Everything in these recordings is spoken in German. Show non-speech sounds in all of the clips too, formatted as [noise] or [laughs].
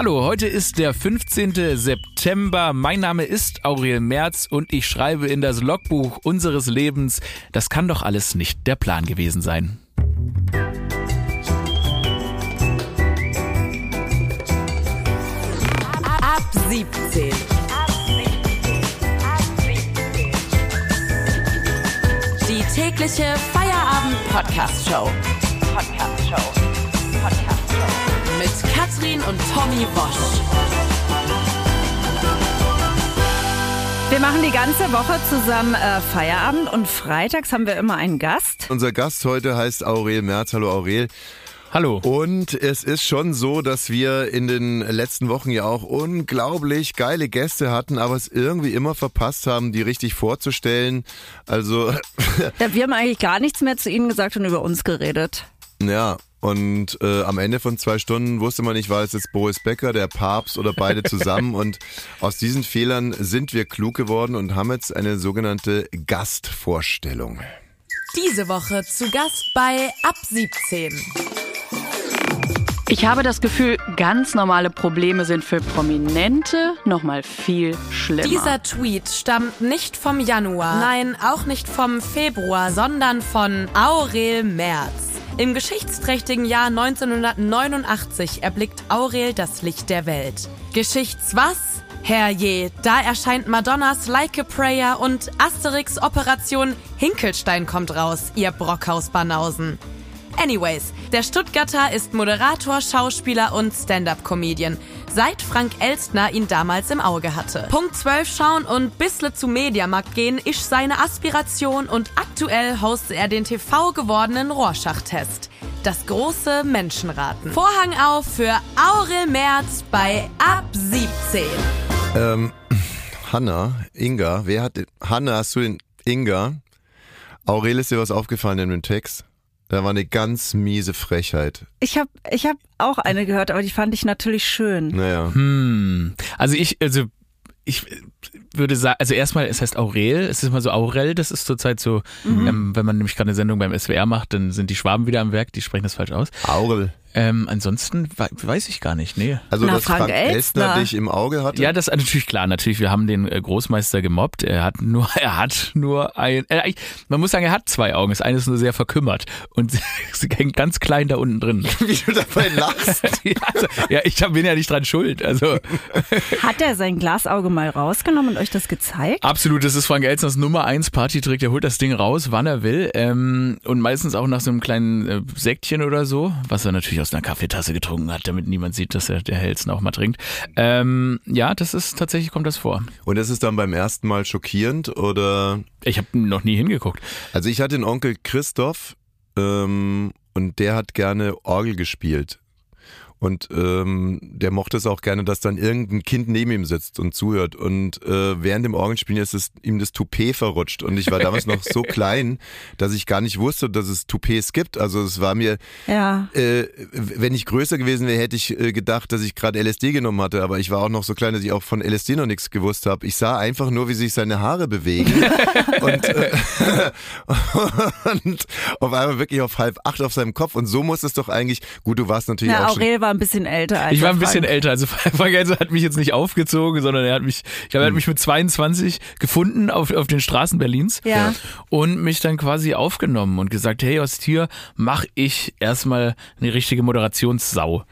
Hallo, heute ist der 15. September. Mein Name ist Aurel Merz und ich schreibe in das Logbuch unseres Lebens, das kann doch alles nicht der Plan gewesen sein. Ab 17. Die tägliche Feierabend-Podcast-Show. Podcast-Show. Podcast-Show. Mit Katrin und Tommy Bosch. Wir machen die ganze Woche zusammen äh, Feierabend und freitags haben wir immer einen Gast. Unser Gast heute heißt Aurel Merz. Hallo Aurel. Hallo. Und es ist schon so, dass wir in den letzten Wochen ja auch unglaublich geile Gäste hatten, aber es irgendwie immer verpasst haben, die richtig vorzustellen. Also, [laughs] Ja, wir haben eigentlich gar nichts mehr zu Ihnen gesagt und über uns geredet. ja. Und äh, am Ende von zwei Stunden wusste man nicht, war es jetzt Boris Becker, der Papst oder beide zusammen. und aus diesen Fehlern sind wir klug geworden und haben jetzt eine sogenannte Gastvorstellung. Diese Woche zu Gast bei Ab 17. Ich habe das Gefühl, ganz normale Probleme sind für Prominente nochmal viel schlimmer. Dieser Tweet stammt nicht vom Januar, nein, auch nicht vom Februar, sondern von Aurel Merz. Im geschichtsträchtigen Jahr 1989 erblickt Aurel das Licht der Welt. Geschichts was? Herrje, da erscheint Madonnas Like a Prayer und Asterix Operation Hinkelstein kommt raus, ihr Brockhaus-Banausen. Anyways, der Stuttgarter ist Moderator, Schauspieler und Stand-up-Comedian, seit Frank Elstner ihn damals im Auge hatte. Punkt 12 schauen und bissle zu Mediamarkt gehen ist seine Aspiration und aktuell hostet er den TV gewordenen Rorschach-Test. Das große Menschenraten. Vorhang auf für Aurel Merz bei Ab 17. Ähm, Hanna, Inga, wer hat den, Hanna, hast du den Inga? Aurel ist dir was aufgefallen in dem Text? Da war eine ganz miese Frechheit. Ich habe ich hab auch eine gehört, aber die fand ich natürlich schön. Naja. Hm. Also ich, also ich würde sagen, also erstmal, es heißt Aurel, es ist immer so Aurel, das ist zurzeit so, ähm, wenn man nämlich gerade eine Sendung beim SWR macht, dann sind die Schwaben wieder am Werk, die sprechen das falsch aus. Aurel. Ähm, ansonsten we weiß ich gar nicht, nee. Also, Na, dass Frank Frank, Elstner. Dich im Auge hatte? Ja, das ist natürlich klar. Natürlich, wir haben den äh, Großmeister gemobbt. Er hat nur, [laughs] er hat nur ein, äh, man muss sagen, er hat zwei Augen. Das eine ist nur sehr verkümmert und [laughs] sie hängt ganz klein da unten drin. [laughs] Wie du dabei lachst. ja, also, ja, ich bin ja nicht dran schuld. Also Hat er sein Glasauge mal rausgenommen und euch das gezeigt? absolut, das ist Frank Elstners Nummer eins Partytrick. Der holt das Ding raus, wann er will ähm, und meistens auch nach so einem kleinen äh, Säckchen oder so, was er natürlich aus einer Kaffeetasse getrunken hat, damit niemand sieht, dass er der Hellsten auch mal trinkt. Ähm, ja, das ist tatsächlich kommt das vor. Und ist es dann beim ersten Mal schockierend oder? Ich habe noch nie hingeguckt. Also ich hatte einen Onkel Christoph ähm, und der hat gerne Orgel gespielt. Und ähm, der mochte es auch gerne, dass dann irgendein Kind neben ihm sitzt und zuhört. Und äh, während dem Orgelspielen ist es ihm das Toupet verrutscht. Und ich war damals noch so [laughs] klein, dass ich gar nicht wusste, dass es Toupets gibt. Also es war mir, Ja. äh, wenn ich größer gewesen wäre, hätte ich äh, gedacht, dass ich gerade LSD genommen hatte. Aber ich war auch noch so klein, dass ich auch von LSD noch nichts gewusst habe. Ich sah einfach nur, wie sich seine Haare bewegen. [laughs] und, äh, [laughs] und auf einmal wirklich auf halb acht auf seinem Kopf. Und so muss es doch eigentlich, gut, du warst natürlich Na, auch schon. War ein bisschen älter als Ich war ein bisschen Frank. älter, also [laughs] Frank Elser hat mich jetzt nicht aufgezogen, sondern er hat mich, ich glaube, er hat mich mit 22 gefunden auf, auf den Straßen Berlins Ja. und mich dann quasi aufgenommen und gesagt, hey, aus hier mache ich erstmal eine richtige Moderationssau.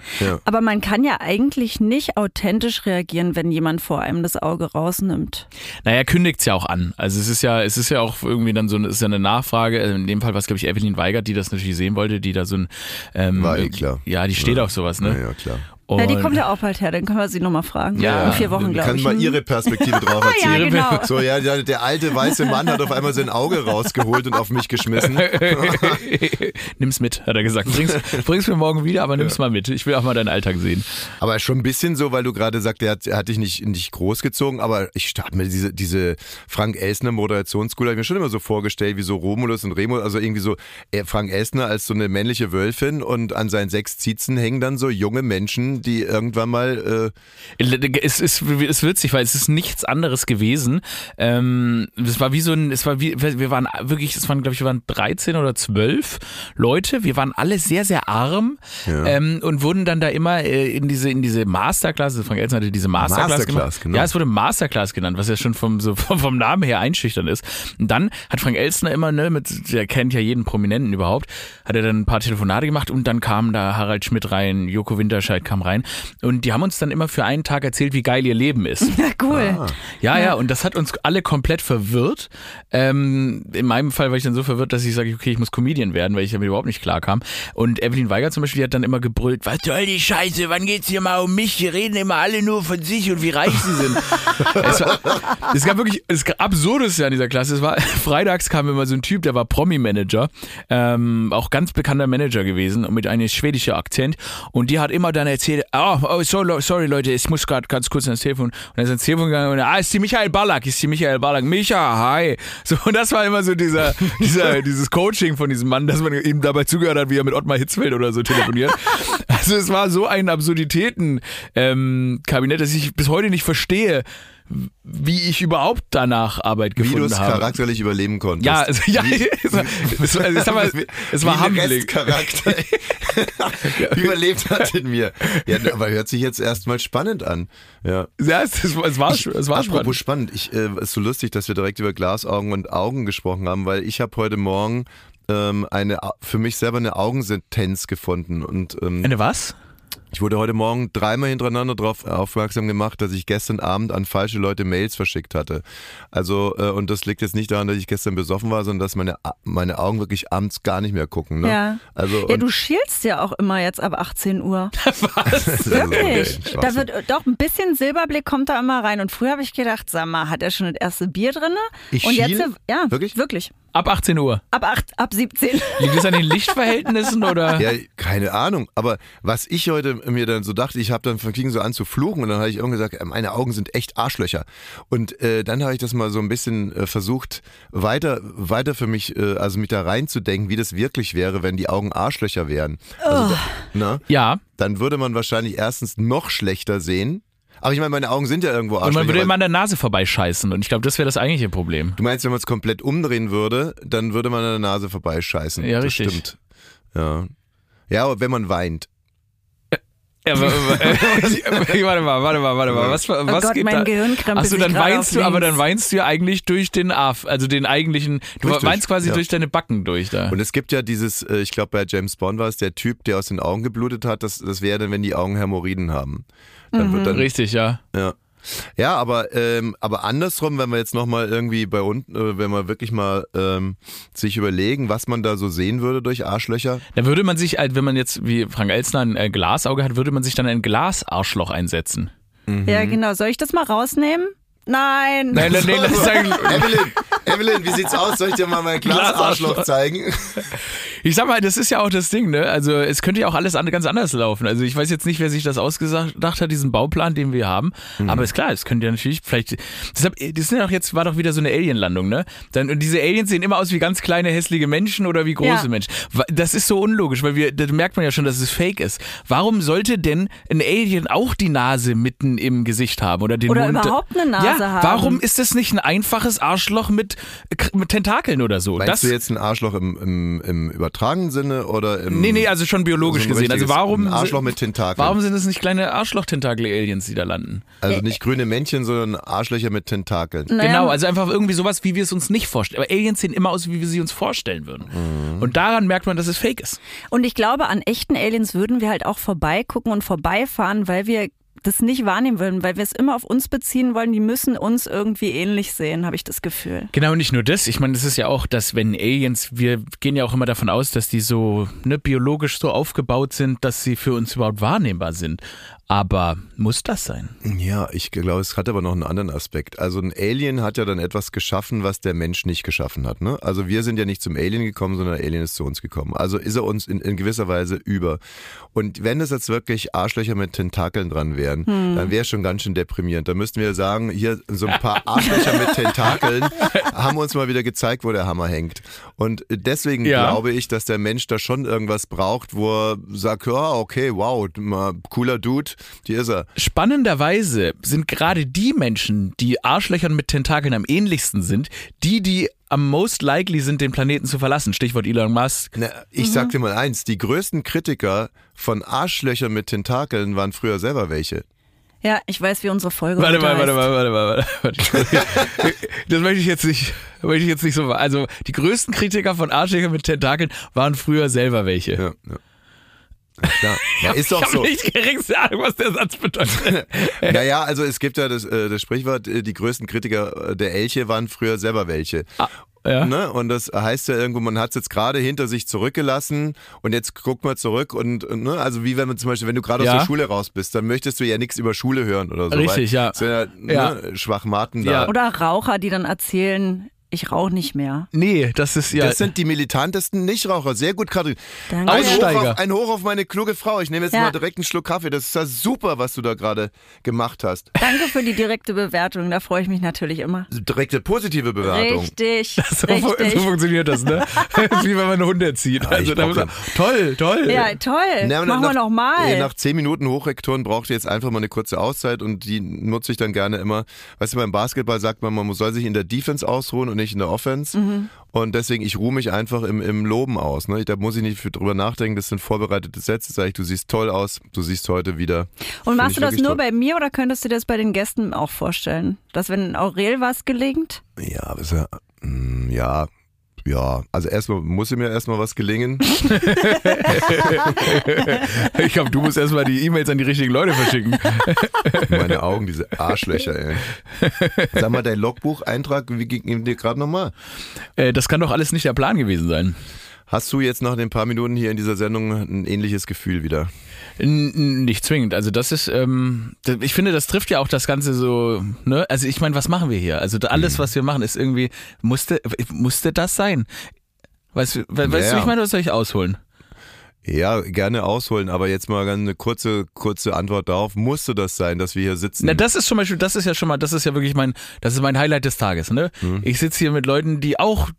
Aber man kann ja eigentlich nicht authentisch reagieren, wenn jemand vor einem das Auge rausnimmt. Naja, kündigt's ja auch an. Also es ist ja, es ist ja auch irgendwie dann so eine, es ist ja eine Nachfrage. In dem Fall war es, glaube ich, Evelyn Weigert, die das natürlich sehen wollte, die da so ein ähm, War eh klar. Ja, die steht auf sowas, ne? Ja, ja, klar. Ja, die Und- kommt ja auch bald her, dann können wir sie nochmal fragen. Ja. In vier Wochen, glaube Kann ich. mal ihre Perspektive drauf [laughs] Ja, erzählen. genau. So, ja, der, der alte weiße Mann hat auf einmal sein Auge rausgeholt und auf mich geschmissen. [laughs] nimm's mit, hat er gesagt. Bring's, bring's mir morgen wieder, aber nimm's mal mit. Ich will auch mal deinen Alltag sehen. Aber schon ein bisschen so, weil du gerade sagst, er hat, er hat dich nicht, nicht großgezogen, aber ich habe mir diese, diese Frank Elsner Moderationsschool, habe ich mir schon immer so vorgestellt, wie so Romulus und Remus, also irgendwie so äh, Frank Elsner als so eine männliche Wölfin und an seinen sechs Ziezen hängen dann so junge Menschen, Menschen, die irgendwann mal äh es ist, es ist witzig, weil es ist nichts anderes gewesen. Ähm, es war wie so ein, es war wie, wir waren wirklich, es waren, glaube ich, wir waren 13 oder 12 Leute. Wir waren alle sehr, sehr arm ja. ähm, und wurden dann da immer äh, in diese, in diese Masterclass, also Frank Elsen hatte diese Masterclass, Masterclass Genau. Ja, es wurde Masterclass genannt, was ja schon vom, so, [laughs] vom, Namen her einschüchtern ist. Und dann hat Frank Elstner immer, ne, mit, der kennt ja jeden Prominenten überhaupt, hat er dann ein paar Telefonate gemacht und dann kam da Harald Schmidt rein, Joko Winterscheid kam rein und die haben uns dann immer für einen Tag erzählt, wie geil ihr Leben ist. [laughs] Ja, cool. Ah. Ja, ja, und das hat uns alle komplett verwirrt. Ähm, in meinem Fall war ich dann so verwirrt, dass ich sage, okay, ich muss Comedian werden, weil ich damit überhaupt nicht klar kam. Und Evelyn Weiger zum Beispiel, die hat dann immer gebrüllt, was soll die Scheiße, wann geht's hier mal um mich? Hier reden immer alle nur von sich und wie reich sie sind. [laughs] es, war, es gab wirklich, es gab absurdes ja in dieser Klasse. Es war, [laughs] freitags kam immer so ein Typ, der war Promi-Manager, ähm, auch ganz bekannter Manager gewesen und mit einem schwedischen Akzent. Und die hat immer dann erzählt, oh, oh sorry, sorry Leute, ich muss gerade ganz kurz ans Telefon. Und dann ist ins Telefon gegangen und ah, ist die Michael Ballack, ist die Michael Ballack. Micha, hi. So, und das war immer so dieser, [laughs] dieser, dieses Coaching von diesem Mann, dass man ihm dabei zugehört hat, wie er mit Ottmar Hitzfeld oder so telefoniert. [laughs] Also es war so ein Absurditäten-Kabinett, ähm, dass ich bis heute nicht verstehe, wie ich überhaupt danach Arbeit gefunden habe. Wie du es charakterlich überleben konntest. Ja, also, ja es, war, es, es, mal, es war. Charakter [laughs] überlebt hat in mir. Ja, aber hört sich jetzt erstmal spannend an. Ja, ja es, es, es war, es war Apropos spannend. Ich, äh, ist so lustig, dass wir direkt über Glasaugen und Augen gesprochen haben, weil ich habe heute Morgen ähm, eine für mich selber eine Augensentenz gefunden. Und, ähm, eine was? Ich wurde heute Morgen dreimal hintereinander darauf aufmerksam gemacht, dass ich gestern Abend an falsche Leute Mails verschickt hatte. Also, äh, und das liegt jetzt nicht daran, dass ich gestern besoffen war, sondern dass meine, meine Augen wirklich abends gar nicht mehr gucken. Ne? Ja. Also, ja, du schielst ja auch immer jetzt ab 18 Uhr. [laughs] Was? [laughs] Wirklich? da wird doch ein bisschen Silberblick kommt da immer rein. Und früher habe ich gedacht, sag mal, hat er schon das erste Bier drin? Ich und schiel? jetzt, ja, wirklich? Wirklich. Ab 18 Uhr. Ab, 8, ab 17. Liegt es an den Lichtverhältnissen oder? [laughs] Ja, keine Ahnung. Aber was ich heute mir dann so dachte, ich habe dann fing so an zu fluchen und dann habe ich irgendwann gesagt, meine Augen sind echt Arschlöcher. Und äh, dann habe ich das mal so ein bisschen äh, versucht, weiter, weiter für mich, äh, also mich da reinzudenken, wie das wirklich wäre, wenn die Augen Arschlöcher wären. Also, oh. da, na? Ja. Dann würde man wahrscheinlich erstens noch schlechter sehen aber ich meine, meine Augen sind ja irgendwo Arschlöcher. Und man würde immer an der Nase vorbeischeißen. Und ich glaube, das wäre das eigentliche Problem. Du meinst, wenn man es komplett umdrehen würde, dann würde man an der Nase vorbeischeißen. Ja, das richtig. Stimmt. Ja. Ja, aber wenn man weint. Ja, aber, [laughs] [laughs] warte mal, warte mal, warte mal. Was, was oh Gott, geht mein da? Gehirn Achso, dann weinst du, aber dann weinst du ja eigentlich durch den Af, also den eigentlichen, du Richtig, weinst quasi ja. durch deine Backen durch da. Und es gibt ja dieses, äh, ich glaube bei James Bond war es der Typ, der aus den Augen geblutet hat, das, das wäre dann, wenn die Augen Hämorrhoiden haben. Dann mhm. wird dann, Richtig, ja. Ja. Ja, aber, ähm, aber andersrum, wenn wir jetzt nochmal irgendwie bei unten, äh, wenn wir wirklich mal ähm, sich überlegen, was man da so sehen würde durch Arschlöcher. Da würde man sich, halt, wenn man jetzt wie Frank Elstner ein äh, Glasauge hat, würde man sich dann ein Glasarschloch einsetzen. Mhm. Ja, genau. Soll ich das mal rausnehmen? Nein. Nein, nein, nein, das ist [laughs] Evelyn, Evelyn, wie sieht's aus? Soll ich dir mal mein Glasarschloch zeigen? [laughs] Ich sag mal, das ist ja auch das Ding, ne? Also es könnte ja auch alles ganz anders laufen. Also ich weiß jetzt nicht, wer sich das ausgedacht hat, diesen Bauplan, den wir haben. Mhm. Aber ist klar, es könnte ja natürlich vielleicht. Deshalb, das sind ja auch jetzt war doch wieder so eine Alien-Landung, ne? Dann, und diese Aliens sehen immer aus wie ganz kleine hässliche Menschen oder wie große ja. Menschen. Das ist so unlogisch, weil wir, da merkt man ja schon, dass es Fake ist. Warum sollte denn ein Alien auch die Nase mitten im Gesicht haben oder den oder Mund? Oder überhaupt eine Nase ja, haben? Warum ist das nicht ein einfaches Arschloch mit, mit Tentakeln oder so? Meinst das, du jetzt ein Arschloch im, im, im übertragenen Sinne oder im. Nee, nee, also schon biologisch so gesehen. Also warum. Arschloch mit Tentakeln. Warum sind es nicht kleine Arschloch-Tentakel-Aliens, die da landen? Also nicht grüne Männchen, sondern Arschlöcher mit Tentakeln. Naja. Genau, also einfach irgendwie sowas, wie wir es uns nicht vorstellen. Aber Aliens sehen immer aus, wie wir sie uns vorstellen würden. Mhm. Und daran merkt man, dass es fake ist. Und ich glaube, an echten Aliens würden wir halt auch vorbeigucken und vorbeifahren, weil wir das nicht wahrnehmen würden, weil wir es immer auf uns beziehen wollen, die müssen uns irgendwie ähnlich sehen, habe ich das Gefühl. Genau, nicht nur das. Ich meine, das ist ja auch, dass wenn Aliens, wir gehen ja auch immer davon aus, dass die so ne, biologisch so aufgebaut sind, dass sie für uns überhaupt wahrnehmbar sind. Aber muss das sein? Ja, ich glaube, es hat aber noch einen anderen Aspekt. Also ein Alien hat ja dann etwas geschaffen, was der Mensch nicht geschaffen hat. Ne? Also wir sind ja nicht zum Alien gekommen, sondern der Alien ist zu uns gekommen. Also ist er uns in, in gewisser Weise über. Und wenn es jetzt wirklich Arschlöcher mit Tentakeln dran wären, wären, dann wäre schon ganz schön deprimierend. Da müssten wir sagen, hier so ein paar Arschlöcher mit Tentakeln [laughs] haben uns mal wieder gezeigt, wo der Hammer hängt. Und deswegen Ja. glaube ich, dass der Mensch da schon irgendwas braucht, wo er sagt, ja, okay, wow, cooler Dude, hier ist er. Spannenderweise sind gerade die Menschen, die Arschlöchern mit Tentakeln am ähnlichsten sind, die, die am most likely sind, den Planeten zu verlassen. Stichwort Elon Musk. Na, ich sag dir mal eins, die größten Kritiker von Arschlöchern mit Tentakeln waren früher selber welche. Ja, ich weiß, wie unsere Folge Warte heute mal, warte heißt. mal, warte mal, warte mal. [laughs] Das möchte ich jetzt nicht, möchte ich jetzt nicht so. Also die größten Kritiker von Arschlöchern mit Tentakeln waren früher selber welche. Ja, ja. Klar. [laughs] Ja, ist doch ich so. habe nicht geringste Ahnung, was der Satz bedeutet. [laughs] Naja, also es gibt ja das, äh, das Sprichwort, äh, die größten Kritiker äh, der Elche waren früher selber welche. ja. Ne? Und das heißt ja irgendwo, man hat es jetzt gerade hinter sich zurückgelassen und jetzt guckt man zurück und, und ne? also wie wenn man zum Beispiel, wenn du gerade Ja. aus der Schule raus bist, dann möchtest du ja nichts über Schule hören oder so. Richtig, weil ja. Sind ja, Ja. Ne? Schwachmaten Ja. da. Oder Raucher, die dann erzählen, ich rauche nicht mehr. Nee, das ist ja. Das sind die militantesten Nichtraucher. Sehr gut gerade. Danke. Ein, Hoch Aussteiger. auf- ein Hoch auf meine kluge Frau. Ich nehme jetzt Ja. mal direkt einen Schluck Kaffee. Das ist ja super, was du da gerade gemacht hast. Danke für die direkte Bewertung, da freue ich mich natürlich immer. Direkte positive Bewertung. Richtig, so, richtig. so funktioniert das, ne? [laughs] Das ist wie wenn man einen Hund erzieht. Ja, Also man, toll, toll. ja, toll. Na, Machen wir nach- noch mal. äh, Nach zehn Minuten Hochrektoren braucht ihr jetzt einfach mal eine kurze Auszeit und die nutze ich dann gerne immer. Weißt du, beim Basketball sagt man, man soll sich in der Defense ausruhen und nicht in der Offense. Mhm. Und deswegen, ich ruhe mich einfach im, im Loben aus. Ne? Da muss ich nicht drüber nachdenken. Das sind vorbereitete Sätze. Sag ich, du siehst toll aus. Du siehst heute wieder. Und machst du das nur toll. bei mir oder könntest du dir das bei den Gästen auch vorstellen? Dass wenn Aurel was gelingt? Ja, aber ist ja, mm, ja, ja. Also erstmal muss mir erstmal was gelingen. [laughs] Ich glaube, du musst erstmal die E-Mails an die richtigen Leute verschicken. Meine Augen, diese Arschlöcher, ey. Sag mal, dein Logbucheintrag, wie ging dir gerade nochmal? Äh, das kann doch alles nicht der Plan gewesen sein. Hast du jetzt nach den paar Minuten hier in dieser Sendung ein ähnliches Gefühl wieder? Nicht zwingend. Also das ist, ähm, ich finde, das trifft ja auch das Ganze so, ne? Also ich meine, was machen wir hier? Also da- Mhm. alles, was wir machen, ist irgendwie, musste, musste das sein? Weißt, du- we- weißt du, Ja. wie ich meine, was soll ich ausholen? Ja, gerne ausholen, aber jetzt mal eine kurze, kurze Antwort darauf. Musste das sein, dass wir hier sitzen? Na, das ist zum Beispiel, das ist ja schon mal, das ist ja wirklich mein, das ist mein Highlight des Tages, ne? Mhm. Ich sitze hier mit Leuten, die auch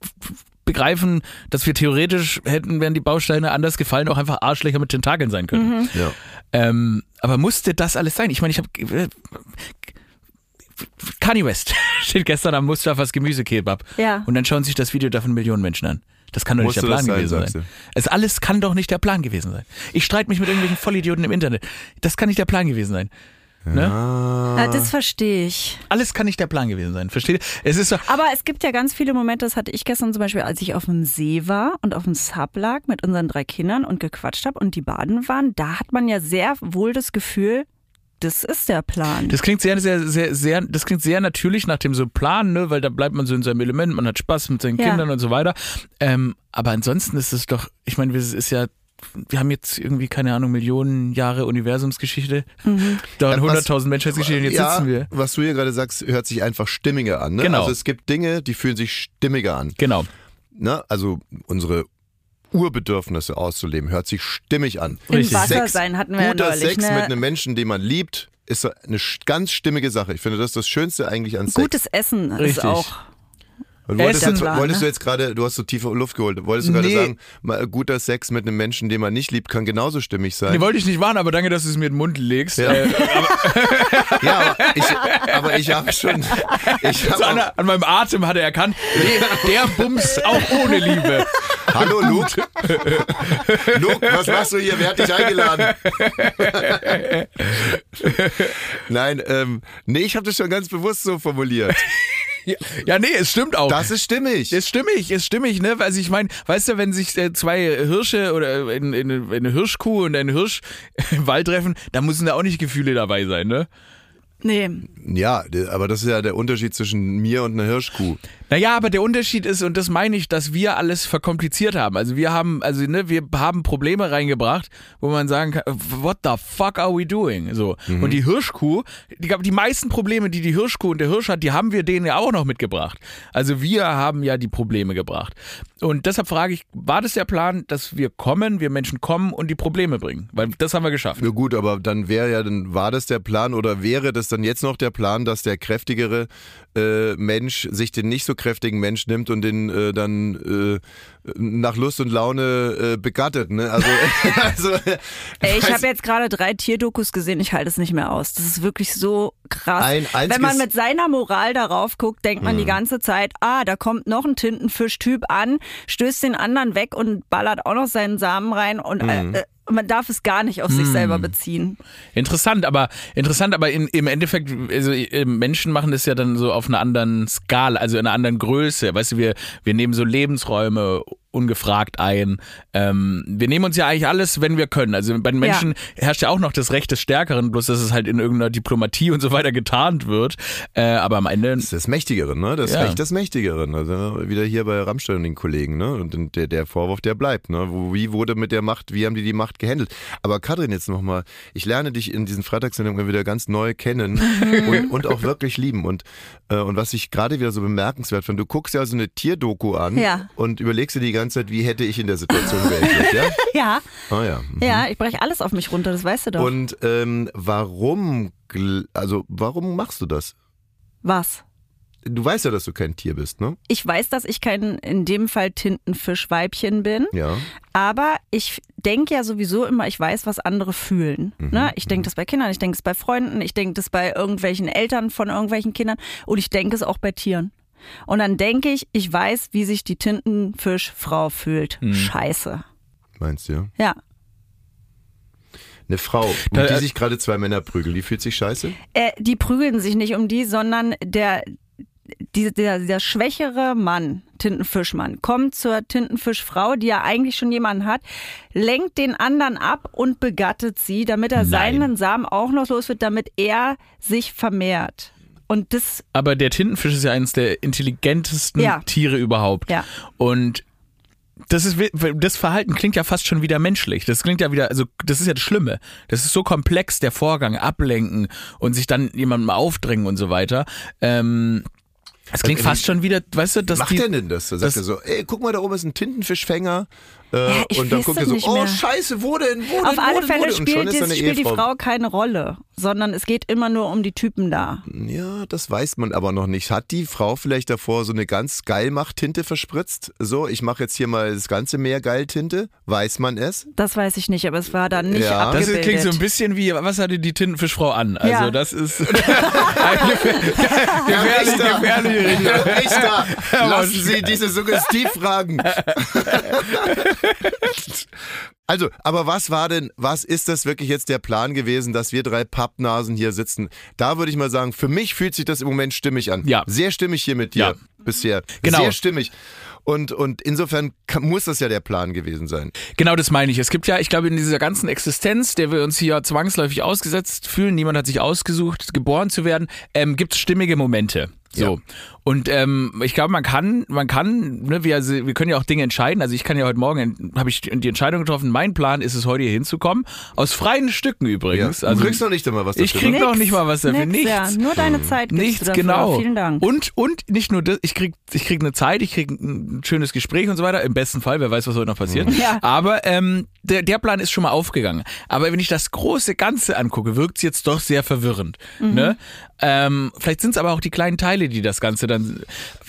begreifen, dass wir theoretisch hätten, wären die Bausteine anders gefallen, auch einfach Arschlöcher mit Tentakeln sein können. ja. Ähm, aber musste das alles sein? Ich meine, ich habe äh, Kanye West [laughs] steht gestern am Mustafas Gemüsekebab Ja. und dann schauen sich das Video davon Millionen Menschen an. Das kann doch Musste nicht der Plan sein, gewesen sein. Es alles kann doch nicht der Plan gewesen sein. Ich streite mich mit irgendwelchen Vollidioten im Internet. Das kann nicht der Plan gewesen sein. Ne? Ja, das verstehe ich. Alles kann nicht der Plan gewesen sein. Versteht ihr? Es ist so, Aber es gibt ja ganz viele Momente, das hatte ich gestern zum Beispiel, als ich auf dem See war und auf dem Sub lag mit unseren drei Kindern und gequatscht habe und die baden waren, da hat man ja sehr wohl das Gefühl, das ist der Plan. Das klingt sehr, sehr, sehr, sehr, das klingt sehr natürlich nach dem so Plan, ne, weil da bleibt man so in seinem Element, man hat Spaß mit seinen Ja. Kindern und so weiter. Ähm, aber ansonsten ist es doch, ich meine, es ist ja, wir haben jetzt irgendwie, keine Ahnung, Millionen Jahre Universumsgeschichte, Ja, was- 100.000 Menschheitsgeschichte und jetzt ja, sitzen wir. was du hier gerade sagst, hört sich einfach stimmiger an. Ne? Genau. Also es gibt Dinge, die fühlen sich stimmiger an. Genau. Ne? Also unsere Urbedürfnisse auszuleben, hört sich stimmig an. Im richtig. Wasser Sex, sein hatten wir ja neulich. Sex ne? mit einem Menschen, den man liebt, ist eine ganz stimmige Sache. Ich finde, das ist das Schönste eigentlich an Sex. Gutes Essen Richtig. ist auch. Und du wolltest, jetzt, Plan, wolltest ne? du jetzt gerade, du hast so tiefe Luft geholt, wolltest du gerade Nee. sagen, mal, guter Sex mit einem Menschen, den man nicht liebt, kann genauso stimmig sein. Nee, wollte ich nicht machen, aber danke, dass du es mir in den Mund legst. Ja. Äh, [laughs] ja, aber ich, aber ich habe schon, ich so an, an meinem Atem hat er erkannt, nee, der Bums auch ohne Liebe. Hallo Luke. Luke, was machst du hier? Wer hat dich eingeladen? [laughs] Nein, ähm, nee, ich habe das schon ganz bewusst so formuliert. Ja, ja, nee, es stimmt auch. Das ist stimmig. Ist stimmig, ist stimmig, ne? Also ich meine, weißt du, wenn sich äh, zwei Hirsche oder in, in, eine Hirschkuh und ein Hirsch im Wald treffen, da müssen da auch nicht Gefühle dabei sein, ne? Nee. Ja, aber das ist ja der Unterschied zwischen mir und einer Hirschkuh. Naja, aber der Unterschied ist, und das meine ich, dass wir alles verkompliziert haben. Also wir haben, also ne, wir haben Probleme reingebracht, wo man sagen kann, what the fuck are we doing? So. Mhm. Und die Hirschkuh, die, die meisten Probleme, die die Hirschkuh und der Hirsch hat, die haben wir denen ja auch noch mitgebracht. Also wir haben ja die Probleme gebracht. Und deshalb frage ich, war das der Plan, dass wir kommen, wir Menschen kommen und die Probleme bringen? Weil das haben wir geschafft. Ja gut, aber dann wäre ja, dann war das der Plan oder wäre das dann jetzt noch der Plan, dass der kräftigere äh, Mensch sich den nicht so kräftigen Mensch nimmt und den äh, dann äh, nach Lust und Laune äh, begattet. Ne? Also, [laughs] [laughs] also Ey, ich habe jetzt gerade drei Tierdokus gesehen, ich halte es nicht mehr aus. Das ist wirklich so krass. Ein Wenn man mit seiner Moral darauf guckt, denkt man die ganze Zeit, ah, da kommt noch ein Tintenfischtyp an, stößt den anderen weg und ballert auch noch seinen Samen rein und äh, äh, man darf es gar nicht auf sich selber beziehen. Interessant, aber interessant, aber in, im Endeffekt, also äh, Menschen machen das ja dann so auf einer anderen Skala, also in einer anderen Größe. Weißt du, wir, wir nehmen so Lebensräume ungefragt ein. Ähm, wir nehmen uns ja eigentlich alles, wenn wir können. Also bei den Menschen herrscht ja auch noch das Recht des Stärkeren, bloß dass es halt in irgendeiner Diplomatie und so weiter getarnt wird. Äh, aber am Ende. Das ist das Mächtigere, ne? Das Ja. Recht des Mächtigeren. Also wieder hier bei Rammstein und den Kollegen, ne? Und der, der Vorwurf, der bleibt, ne? Wie wurde mit der Macht, wie haben die die Macht gehandelt? Aber Katrin, jetzt nochmal, ich lerne dich in diesen Freitagssendungen wieder ganz neu kennen [laughs] und, und auch wirklich lieben. Und, äh, und was ich gerade wieder so bemerkenswert finde, du guckst ja so eine Tierdoku an Ja. und überlegst dir die ganze Zeit, wie hätte ich in der Situation reagiert, ja? [laughs] Ja, Ah ja. mhm. ja, ich breche alles auf mich runter, das weißt du doch. Und ähm, warum, also warum machst du das? Was? Du weißt ja, dass du kein Tier bist, ne? Ich weiß, dass ich kein, in dem Fall Tintenfischweibchen bin. Ja. Aber ich denke ja sowieso immer, ich weiß, was andere fühlen. Ne? Ich denke das bei Kindern, ich denke es bei Freunden, ich denke das bei irgendwelchen Eltern von irgendwelchen Kindern und ich denke es auch bei Tieren. Und dann denke ich, ich weiß, wie sich die Tintenfischfrau fühlt. Scheiße. Meinst du, ja? Ja. Eine Frau, um Da- die sich gerade zwei Männer prügeln, die fühlt sich scheiße? Äh, die prügeln sich nicht um die, sondern der, die, der, der schwächere Mann, Tintenfischmann, kommt zur Tintenfischfrau, die ja eigentlich schon jemanden hat, lenkt den anderen ab und begattet sie, damit er Nein. seinen Samen auch noch los wird, damit er sich vermehrt. Und das, Aber der Tintenfisch ist ja eines der intelligentesten Ja. Tiere überhaupt. Ja. Und das ist das Verhalten klingt ja fast schon wieder menschlich. Das klingt ja wieder, also das ist ja das Schlimme. Das ist so komplex, der Vorgang, ablenken und sich dann jemandem aufdrängen und so weiter. Ähm, es klingt Wie- fast schon wieder, weißt du, dass macht die, der denn das? Da sagt das- er so, ey, guck mal, da oben ist ein Tintenfischfänger. Äh, Ja, ich und dann guckt er es so, oh mehr. scheiße, wo denn, wo auf denn, alle wo Fälle denn? Spielt, ist die, da eine spielt die. Frau keine Rolle, sondern es geht immer nur um die Typen da. Ja, das weiß man aber noch nicht. Hat die Frau vielleicht davor so eine ganz Geilmacht-Tinte verspritzt? So, ich mache jetzt hier mal das ganze Meer Geil-Tinte. Weiß man es? Das weiß ich nicht, aber es war dann nicht Ja. das abgebildet. klingt so ein bisschen wie, was hatte die Tintenfischfrau an? Also Ja. das ist [laughs] [laughs] gefährlich, gefährlich. Richter, lassen Sie diese Suggestivfragen. [laughs] Also, aber was war denn, was ist das wirklich jetzt der Plan gewesen, dass wir drei Pappnasen hier sitzen? Da würde ich mal sagen, für mich fühlt sich das im Moment stimmig an. Ja. Sehr stimmig hier mit dir Ja. bisher. Genau. Sehr stimmig. Und, und insofern kann, muss das ja der Plan gewesen sein. Genau das meine ich. Es gibt ja, ich glaube, in dieser ganzen Existenz, der wir uns hier zwangsläufig ausgesetzt fühlen, niemand hat sich ausgesucht, geboren zu werden, ähm, gibt es stimmige Momente. So. Ja. Und ähm, ich glaube, man kann, man kann, ne, wir, also, wir können ja auch Dinge entscheiden. Also ich kann ja heute Morgen, habe ich die Entscheidung getroffen, mein Plan ist es, heute hier hinzukommen. Aus freien Stücken übrigens. du Also, kriegst noch nicht einmal was dafür. ich krieg ne? noch nicht mal was dafür. Nix, Nichts. Ja, nur deine Zeit Nichts, du dafür. genau. Vielen Dank. Und, und nicht nur das, ich krieg, ich krieg eine Zeit, ich krieg ein schönes Gespräch und so weiter. Im besten Fall, wer weiß, was heute noch passiert. Ja. Aber ähm, der, der Plan ist schon mal aufgegangen. Aber wenn ich das große Ganze angucke, wirkt es jetzt doch sehr verwirrend. Mhm. Ne? Ähm, vielleicht sind es aber auch die kleinen Teile, die das Ganze dann.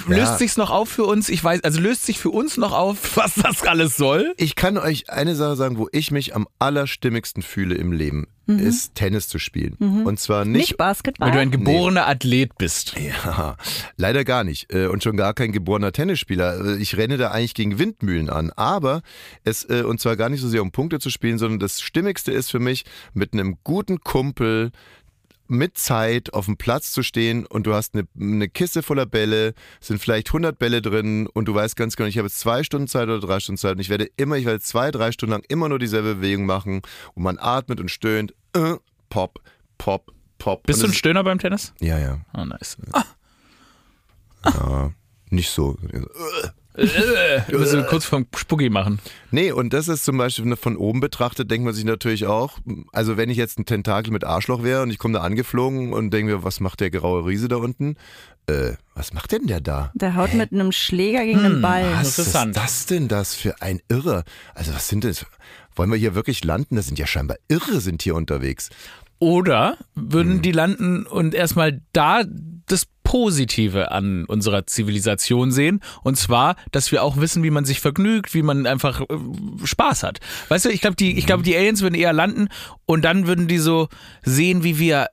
Löst sich's noch auf für uns? Ich weiß, also löst sich für uns noch auf, [laughs] was das alles soll? Ich kann euch eine Sache sagen, wo ich mich am allerstimmigsten fühle im Leben, ist Tennis zu spielen. Und zwar nicht nicht Basketball. Weil du ein geborener Athlet bist. Ja, leider gar nicht. Äh, Und schon gar kein geborener Tennisspieler. Äh, Ich renne da eigentlich gegen Windmühlen an. Aber es, äh, und zwar gar nicht so sehr um Punkte zu spielen, sondern das Stimmigste ist für mich, mit einem guten Kumpel mit Zeit auf dem Platz zu stehen und du hast eine, eine Kiste voller Bälle, sind vielleicht 100 Bälle drin und du weißt ganz genau, ich habe jetzt zwei Stunden Zeit oder drei Stunden Zeit und ich werde immer, ich werde zwei, drei Stunden lang immer nur dieselbe Bewegung machen und man atmet und stöhnt, äh, pop, pop, Pop. Bist Und du ein Stöhner beim Tennis? Ja, ja. Oh, nice. ja. Nicht so. Musst [laughs] so kurz vom Spuggi machen. Nee, und das ist zum Beispiel von oben betrachtet, denkt man sich natürlich auch, also wenn ich jetzt ein Tentakel mit Arschloch wäre und ich komme da angeflogen und denke mir, was macht der graue Riese da unten? Äh, was macht denn der da? Der haut mit einem Schläger gegen einen Ball. Was Interessant. ist das denn das für ein Irre? Also was sind das? Wollen wir hier wirklich landen? Das sind ja scheinbar Irre sind hier unterwegs. Oder würden Hm. die landen und erstmal da Positive an unserer Zivilisation sehen. Und zwar, dass wir auch wissen, wie man sich vergnügt, wie man einfach äh, Spaß hat. Weißt du, ich glaube, die, ich glaube, die Aliens würden eher landen und dann würden die so sehen, wie wir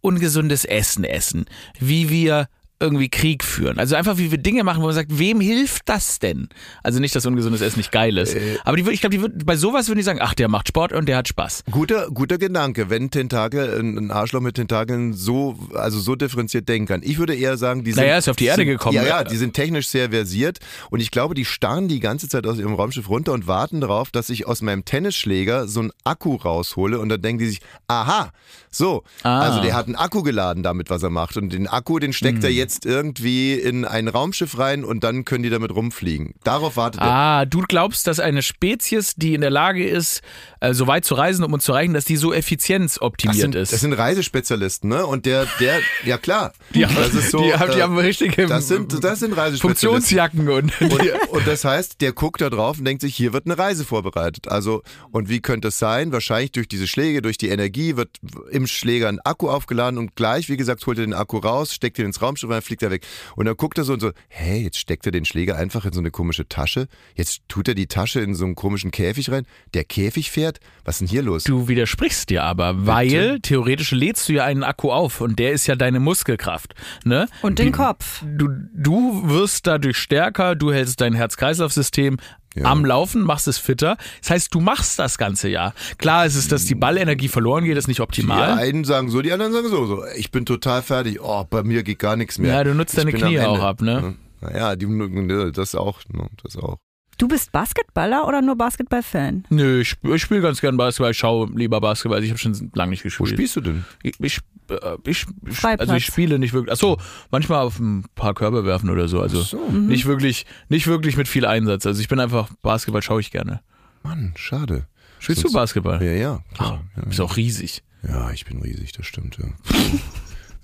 ungesundes Essen essen, wie wir irgendwie Krieg führen. Also einfach, wie wir Dinge machen, wo man sagt, wem hilft das denn? Also nicht, dass ungesundes Essen nicht geil ist. Äh. Aber die, ich glaube, die würd- bei sowas würden die sagen, ach, der macht Sport und der hat Spaß. Guter, guter Gedanke, wenn Tentakel, ein Arschloch mit Tentakeln so, also so differenziert denken kann. Ich würde eher sagen, die sind. Naja, ist auf die Erde sind, gekommen. Ja, ja, die sind technisch sehr versiert und ich glaube, die starren die ganze Zeit aus ihrem Raumschiff runter und warten darauf, dass ich aus meinem Tennisschläger so einen Akku raushole und dann denken die sich, aha, so, Ah. also der hat einen Akku geladen damit, was er macht und den Akku, den steckt Hm. er jetzt irgendwie in ein Raumschiff rein und dann können die damit rumfliegen. Darauf wartet er. Ah, du glaubst, dass eine Spezies, die in der Lage ist, äh, so weit zu reisen, um uns zu erreichen, dass die so Das effizienzoptimiert sind, ist. das sind Reisespezialisten, ne? Und der, der, ja klar. [laughs] die, das ist so. die, haben, die äh, haben richtige Das sind, das sind Reisespezialisten. Funktionsjacken und, Und, [laughs] und das heißt, der guckt da drauf und denkt sich, hier wird eine Reise vorbereitet. Also, und wie könnte es sein? Wahrscheinlich durch diese Schläge, durch die Energie wird im Schläger ein Akku aufgeladen und gleich, wie gesagt, holt er den Akku raus, steckt ihn ins Raumschiff rein, fliegt er weg. Und dann guckt er so und so, hey, jetzt steckt er den Schläger einfach in so eine komische Tasche. Jetzt tut er die Tasche in so einen komischen Käfig rein. Der Käfig fährt. Was ist denn hier los? Du widersprichst dir aber, weil theoretisch lädst du ja einen Akku auf und der ist ja deine Muskelkraft. Ne? Und den Kopf. Du, du wirst dadurch stärker, du hältst dein Herz-Kreislauf-System Ja. am Laufen, machst es fitter. Das heißt, du machst das ganze Jahr. Klar ist es, dass die Ballenergie verloren geht, ist nicht Die optimal. einen sagen so, die anderen sagen so. so. Ich bin total fertig. Oh, bei mir geht gar nichts mehr. Ja, du nutzt Ich deine Knie auch ab, ne? Naja, die, ne, das auch. ne, Das auch. Du bist Basketballer oder nur Basketball-Fan? Nö, ich, ich spiele ganz gern Basketball, ich schaue lieber Basketball, also ich habe schon lange nicht Wo gespielt. spielst du denn? Ich, ich, äh, ich, also ich spiele nicht wirklich. Achso, manchmal auf ein paar Körbe werfen oder so. Also So, nicht wirklich, nicht wirklich mit viel Einsatz. Also ich bin einfach Basketball schaue ich gerne. Mann, schade. Spielst du Sonst- Basketball? Ja, ja. Ach, Klar. ist auch riesig. ja, ja, ich bin riesig, das stimmt, ja.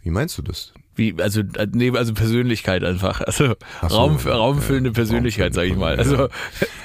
Wie meinst du das? Wie, also, äh, nee, also Persönlichkeit einfach. Also so, Raum, raumfüllende ja, Persönlichkeit, sag ich mal. Also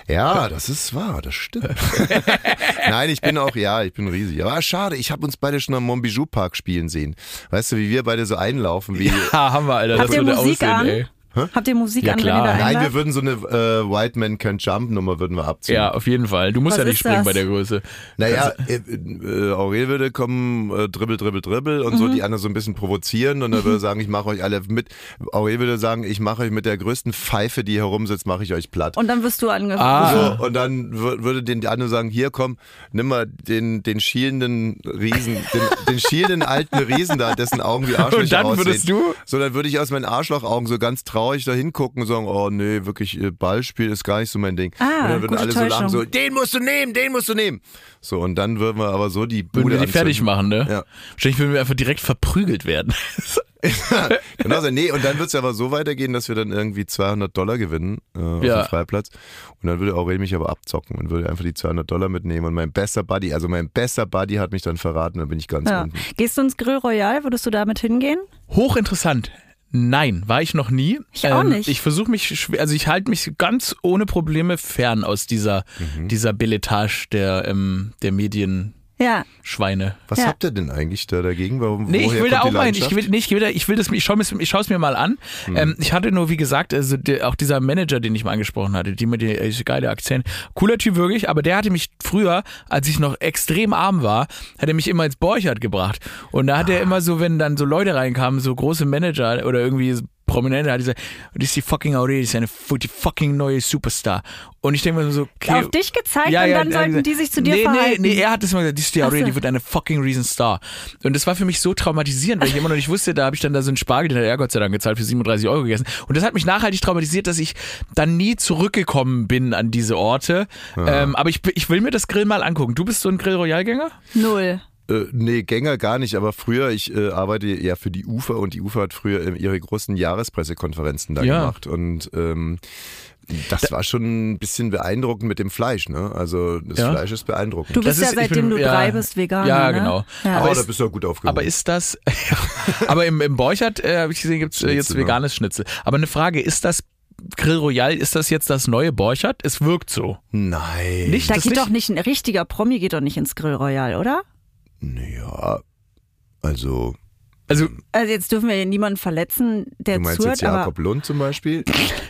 Ja, das ist wahr, das stimmt. [laughs] Nein, ich bin auch, ja, ich bin riesig. Aber schade, ich habe uns beide schon am Montbijou Park spielen sehen. Weißt du, wie wir beide so einlaufen? Wie, ja, haben wir, Alter. Habt das ihr Musik aussehen, an? ey. Habt ihr Musik Ja, an, wenn klar. ihr da Nein, wir würden so eine äh, White Man Can Jump Nummer würden wir abziehen. Ja, auf jeden Fall. Du musst Was ja nicht springen das? bei der Größe. Naja, äh, äh, Aurel würde kommen, äh, dribbel, dribbel, dribbel und so die anderen so ein bisschen provozieren und dann würde er [laughs] sagen, ich mache euch alle mit. Aurel würde sagen, ich mache euch mit der größten Pfeife, die hier rumsitzt, mache ich euch platt. Und dann wirst du angefangen. Ah. So, und dann wür- würde den die andere sagen, hier komm, nimm mal den, den schielenden Riesen, [laughs] den, den schielenden alten Riesen da, dessen Augen wie Arschlöcher Und dann aussehen. würdest du? So, dann würde ich aus meinen Arschlochaugen so ganz traurig da hingucken und sagen, oh nee, wirklich, äh, Ballspiel ist gar nicht so mein Ding. Ah, und dann würden gute alle so lachen, so, den musst du nehmen, den musst du nehmen. So, und dann würden wir aber so die Würden Bude wir die fertig machen, ne? Ja. Wahrscheinlich würden wir einfach direkt verprügelt werden. [laughs] Genau, so, nee, und dann wird es aber so weitergehen, dass wir dann irgendwie 200 Dollar gewinnen äh, auf Ja. dem Freiplatz. Und dann würde Aurel mich aber abzocken und würde einfach die 200 Dollar mitnehmen. Und mein bester Buddy, also mein bester Buddy hat mich dann verraten, dann bin ich ganz Ja. unten. Gehst du ins Grill Royal? Würdest du damit hingehen? Hochinteressant. Nein, war ich noch nie. Ähm, Ich auch nicht. Ich versuche mich, schwer- also ich halte mich ganz ohne Probleme fern aus dieser, Mhm. dieser Billetage der, ähm, der Medienschweine. Ja. Was Ja. habt ihr denn eigentlich da dagegen? Warum, Nee, ich will da auch die mal hin. Ich will, nee, ich will, da, ich will das, ich schaue es ich schau's mir mal an. Hm. Ähm, ich hatte nur, wie gesagt, also der, auch dieser Manager, den ich mal angesprochen hatte, die mit der ist geile Akzent. Cooler Typ wirklich, aber der hatte mich früher, als ich noch extrem arm war, hat er mich immer ins Borchardt gebracht. Und da hat Ah. er immer so, wenn dann so Leute reinkamen, so große Manager oder irgendwie Prominente, hat gesagt, das ist die fucking Aurel, das ist eine die fucking neue Superstar. Und ich denke mir so, okay. Auf dich gezeigt und dann hat sollten gesagt, die sich zu dir nee, verhalten. Nee, nee, er hat das mal gesagt, die ist die Ach Aurel, so. die wird eine fucking Riesenstar. Und das war für mich so traumatisierend, weil ich immer noch nicht wusste, da habe ich dann da so einen Spargel, den hat er Gott sei Dank gezahlt, für 37 Euro gegessen. Und das hat mich nachhaltig traumatisiert, dass ich dann nie zurückgekommen bin an diese Orte. Ähm, aber ich, ich will mir das Grill mal angucken. Du bist so ein Grill Royal-Gänger? Null. Äh, nee, Gänger gar nicht, aber früher, ich äh, arbeite ja für die UFA und die UFA hat früher äh, ihre großen Jahrespressekonferenzen da Ja. gemacht und ähm, das war schon ein bisschen beeindruckend mit dem Fleisch, ne? Also das Ja. Fleisch ist beeindruckend. Du bist Das ja ist- seitdem bin- du ja. drei bist Veganer. Ja, ne? genau. Ja. aber ist- da bist du auch gut aufgehoben. Aber ist das, [laughs] aber im, im Borchardt, äh, habe ich gesehen, gibt's äh, jetzt ne? veganes Schnitzel. Aber eine Frage, ist das Grill Royal, ist das jetzt das neue Borchardt? Es wirkt so. Nein. Nicht? da geht nicht? doch nicht ein richtiger Promi geht doch nicht ins Grill Royal, oder? Ja, also Also, Also jetzt dürfen wir hier niemanden verletzen, der du meinst zuhört, jetzt aber Jakob Lund zum Beispiel?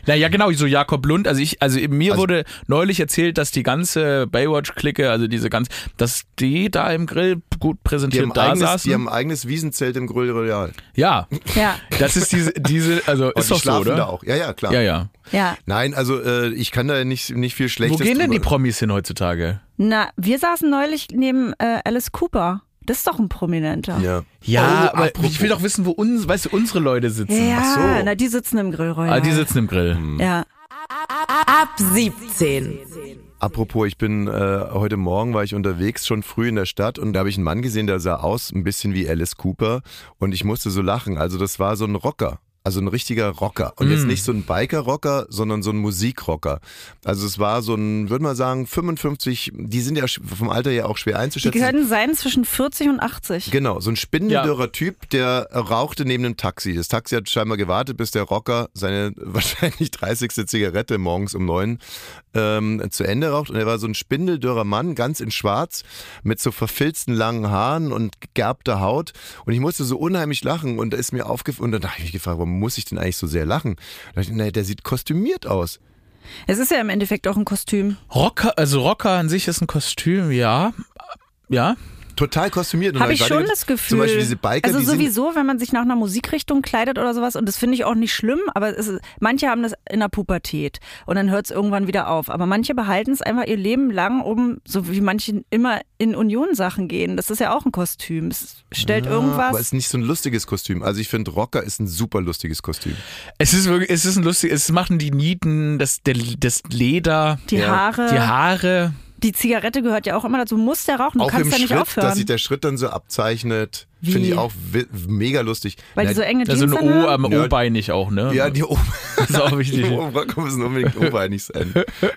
na ja, genau, so Jakob Lund. Also ich, also mir Also- wurde neulich erzählt, dass die ganze Baywatch-Clique, also diese ganz, dass die da im Grill gut Die präsentiert haben, da eigenes, saßen. die haben ein eigenes Wiesenzelt im Grill Royal. ja, ja, das ist diese, diese, also Und ist die doch so, oder? da auch. Ja, ja, klar. Ja, ja. ja. Nein, also äh, ich kann da nicht, nicht viel Wo Schlechtes gehen denn die Promis hin heutzutage? Na, wir saßen neulich neben äh, Alice Cooper. Das ist doch ein Prominenter. Ja, Ja, Oh, aber apropos. ich will doch wissen, wo uns, weißt du, unsere Leute sitzen. Ja, Ach so. na, die sitzen im Grill. Ah, die sitzen im Grill. Ja. Ab 17. Apropos, ich bin äh, heute Morgen war ich unterwegs, schon früh in der Stadt und da habe ich einen Mann gesehen, der sah aus ein bisschen wie Alice Cooper und ich musste so lachen. Also das war so ein Rocker. Also ein richtiger Rocker. Und Mm. jetzt nicht so ein Biker-Rocker, sondern so ein Musikrocker. Also es war so ein, würde man sagen, 55, die sind ja vom Alter ja auch schwer Die einzuschätzen. können sein zwischen 40 und 80. Genau, so ein spindeldürrer Typ, der rauchte neben einem Taxi. Das Taxi hat scheinbar gewartet, bis der Rocker seine [laughs] wahrscheinlich 30. Zigarette morgens um neun ähm, zu Ende raucht. Und er war so ein spindeldürrer Mann, ganz in schwarz, mit so verfilzten langen Haaren und gegerbter Haut. Und ich musste so unheimlich lachen und da ist mir aufgefallen, und dann habe ich mich gefragt, warum muss ich denn eigentlich so sehr lachen? Da dachte ich, naja, der sieht kostümiert aus. Es ist ja im Endeffekt auch ein Kostüm. Rocker, also Rocker an sich ist ein Kostüm, ja. Ja. Total kostümiert. Und Habe ich schon das Gefühl. Zum Beispiel diese Biker, also sowieso, wenn man sich nach einer Musikrichtung kleidet oder sowas, und das finde ich auch nicht schlimm, aber es ist, manche haben das in der Pubertät und dann hört es irgendwann wieder auf. Aber manche behalten es einfach ihr Leben lang, um, so wie manche immer in Union-Sachen gehen. Das ist ja auch ein Kostüm. Es stellt Aber es irgendwas. ist nicht so ein lustiges Kostüm. Also ich finde, Rocker ist ein super lustiges Kostüm. Es ist wirklich, es ist ein lustig, es machen die Nieten, das, der, das Leder, Die Ja. Haare. die Haare. Die Zigarette gehört ja auch immer dazu. Musst ja rauchen, du auch kannst im ja nicht Schritt, aufhören. dass sich der Schritt dann so abzeichnet? Finde ich auch mega lustig. weil die so enge Also Jeans ein O, am Ja. O-beinig auch, ne? ja, die Ober [laughs] das ist auch wichtig. Die müssen unbedingt obeinig sein.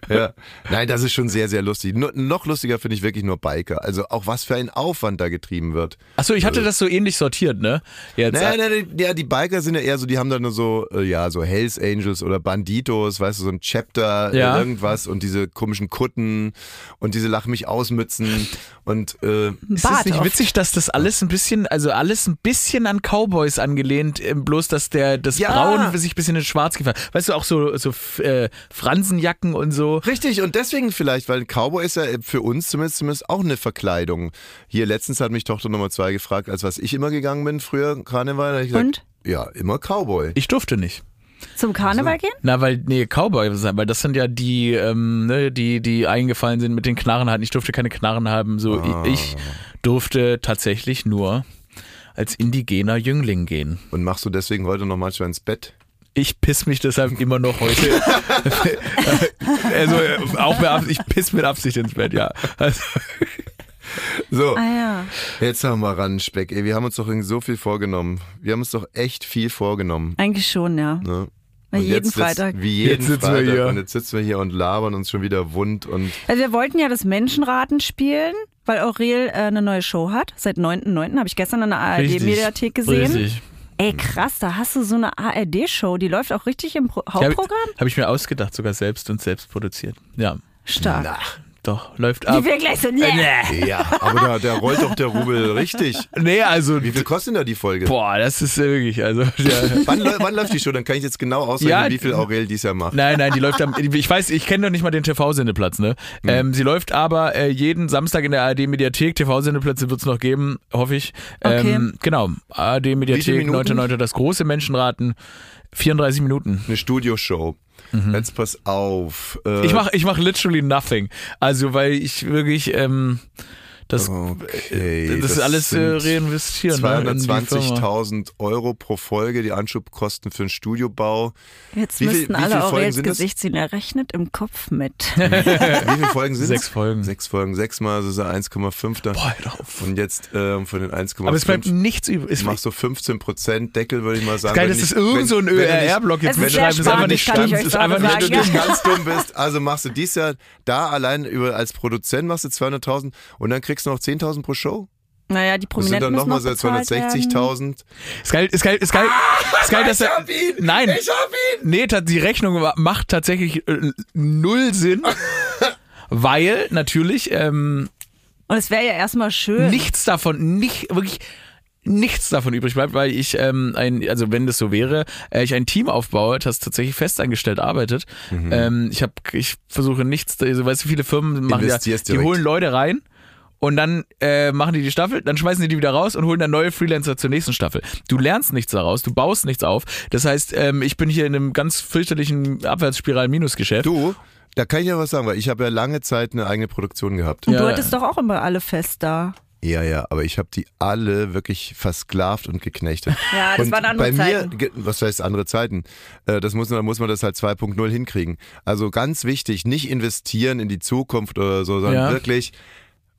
Ja. Nein, das ist schon sehr, sehr lustig. Nur, noch lustiger finde ich wirklich nur Biker. Also auch was für ein Aufwand da getrieben wird. Achso, ich hatte das so ähnlich sortiert, ne? Jetzt, Naja, nein, nein, ja, die Biker sind ja eher so, die haben dann nur so, äh, ja, so Hells Angels oder Banditos, weißt du, so ein Chapter, Ja. äh, irgendwas und diese komischen Kutten und diese Lach mich ausmützen und äh, Ist es nicht oft. witzig, dass das alles ein bisschen, also alles ein bisschen an Cowboys angelehnt, ähm, bloß dass der das Ja. Braun sich ein bisschen in Schwarz gefallen. Weißt du, auch so so äh, Fransenjacken und so. Richtig, und deswegen vielleicht, weil Cowboy ist ja für uns zumindest, zumindest auch eine Verkleidung. Hier letztens hat mich Tochter Nummer zwei gefragt, als was ich immer gegangen bin früher, Karneval. Ich gesagt, Und? Ja, immer Cowboy. Ich durfte nicht. Zum Karneval gehen? Na, weil, nee, Cowboy, weil das sind ja die, ähm, ne, die, die eingefallen sind mit den Knarren hatten. Ich durfte keine Knarren haben. So, Ah. ich durfte tatsächlich nur als indigener Jüngling gehen. Und machst du deswegen heute noch manchmal ins Bett? Ich piss mich deshalb immer noch heute. [laughs] also, äh, auch mit Absicht, ich piss mit Absicht ins Bett, ja. Also, So, Ah ja. jetzt haben wir ran, Speck. Ey, wir haben uns doch irgendwie so viel vorgenommen. Wir haben uns doch echt viel vorgenommen. Eigentlich schon, ja. Ne? Wie Und jeden jetzt, Freitag. Wie jeden Jetzt sitzen wir Freitag. hier. Und jetzt sitzen wir hier und labern uns schon wieder wund und Also wir wollten ja das Menschenraten spielen, weil Aurel äh, eine neue Show hat. Seit 9.9. habe ich gestern in der ARD-Mediathek gesehen. Richtig. Ey, krass, da hast du so eine ARD-Show, die läuft auch richtig im Pro Habe Hauptprogramm? hab ich mir ausgedacht, sogar selbst und selbst produziert. Ja, Stark. Doch, läuft Wie ab. wir gleich so, nee. Nee. ja, aber da, da rollt doch der Rubel richtig. Nee, also, Wie viel kostet denn da die Folge? boah, das ist wirklich, also, [laughs] ja. Wann, wann läuft die Show? Dann kann ich jetzt genau ausrechnen, Ja, wie viel Aurel dies Jahr macht. Nein, nein, die läuft am, ich weiß, ich kenne doch nicht mal den TV-Sendeplatz, ne? Ähm, sie läuft aber äh, jeden Samstag in der ARD-Mediathek, TV-Sendeplätze wird es noch geben, hoffe ich. Ähm, Genau, Wie viele ARD-Mediathek, Minuten? 9.9. das große Menschenraten, 34 Minuten. Eine Studioshow. Jetzt pass auf. Äh, Mhm. Ich mache ich mach literally nothing. Also, weil ich wirklich, ähm, Das, Okay, das, ist alles äh, sind reinvestieren. ne, in die Firma. 220.000 Euro pro Folge, die Anschubkosten für den Studiobau. Jetzt Wie viel- müssten wie viele alle Folgen Aurels sind das? Gesichtsziehen errechnet im Kopf mit. [laughs] Wie viele Folgen sind Sechs Folgen. Sechs Folgen, sechsmal, das ist ja 1,5 da. Boah, auf. Und jetzt ähm, von den 1,5 Aber es bleibt nichts übrig. Es machst du 15 Prozent Deckel, würde ich mal sagen. geil, das irgend so ein ÖRR-Block jetzt Es ist mitschreibt. sehr ist einfach nicht ich stand. Ist einfach nicht Wenn du nicht ganz dumm bist, also machst du dies Jahr da allein über als Produzent machst du 200.000 und dann kriegst du noch 10.000 pro Show. Naja, die Das sind Prominenten dann nochmal noch so bezahlt werden. 260.000. Ist geil, ist geil, ist geil. Ist geil, dass er. ihn! Nein. Ich hab ihn! Nee, die Rechnung ma- macht tatsächlich äh, null Sinn. [laughs] weil natürlich ähm, Und es wäre ja erstmal schön. nichts davon, nicht wirklich nichts davon übrig bleibt, weil ich ähm, ein, also wenn das so wäre, äh, ich ein Team aufbaue, das tatsächlich festangestellt arbeitet. Mhm. Ähm, ich habe, ich versuche nichts, also weißt du, viele Firmen machen ja, die direkt. holen Leute rein. Und dann äh, machen die die Staffel, dann schmeißen die die wieder raus und holen dann neue Freelancer zur nächsten Staffel. Du lernst nichts daraus, du baust nichts auf. Das heißt, ähm, ich bin hier in einem ganz fürchterlichen Abwärtsspiral-Minusgeschäft. Du, da kann ich ja was sagen, weil ich habe ja lange Zeit eine eigene Produktion gehabt. Und Ja. du hattest doch auch immer alle fest da. Ja, ja, aber ich habe die alle wirklich versklavt und geknechtet. [laughs] Ja, das und waren andere bei mir, Zeiten. was heißt andere Zeiten? Äh, Das muss, man- muss man das halt 2.0 hinkriegen. Also ganz wichtig, nicht investieren in die Zukunft oder so, sondern Ja. wirklich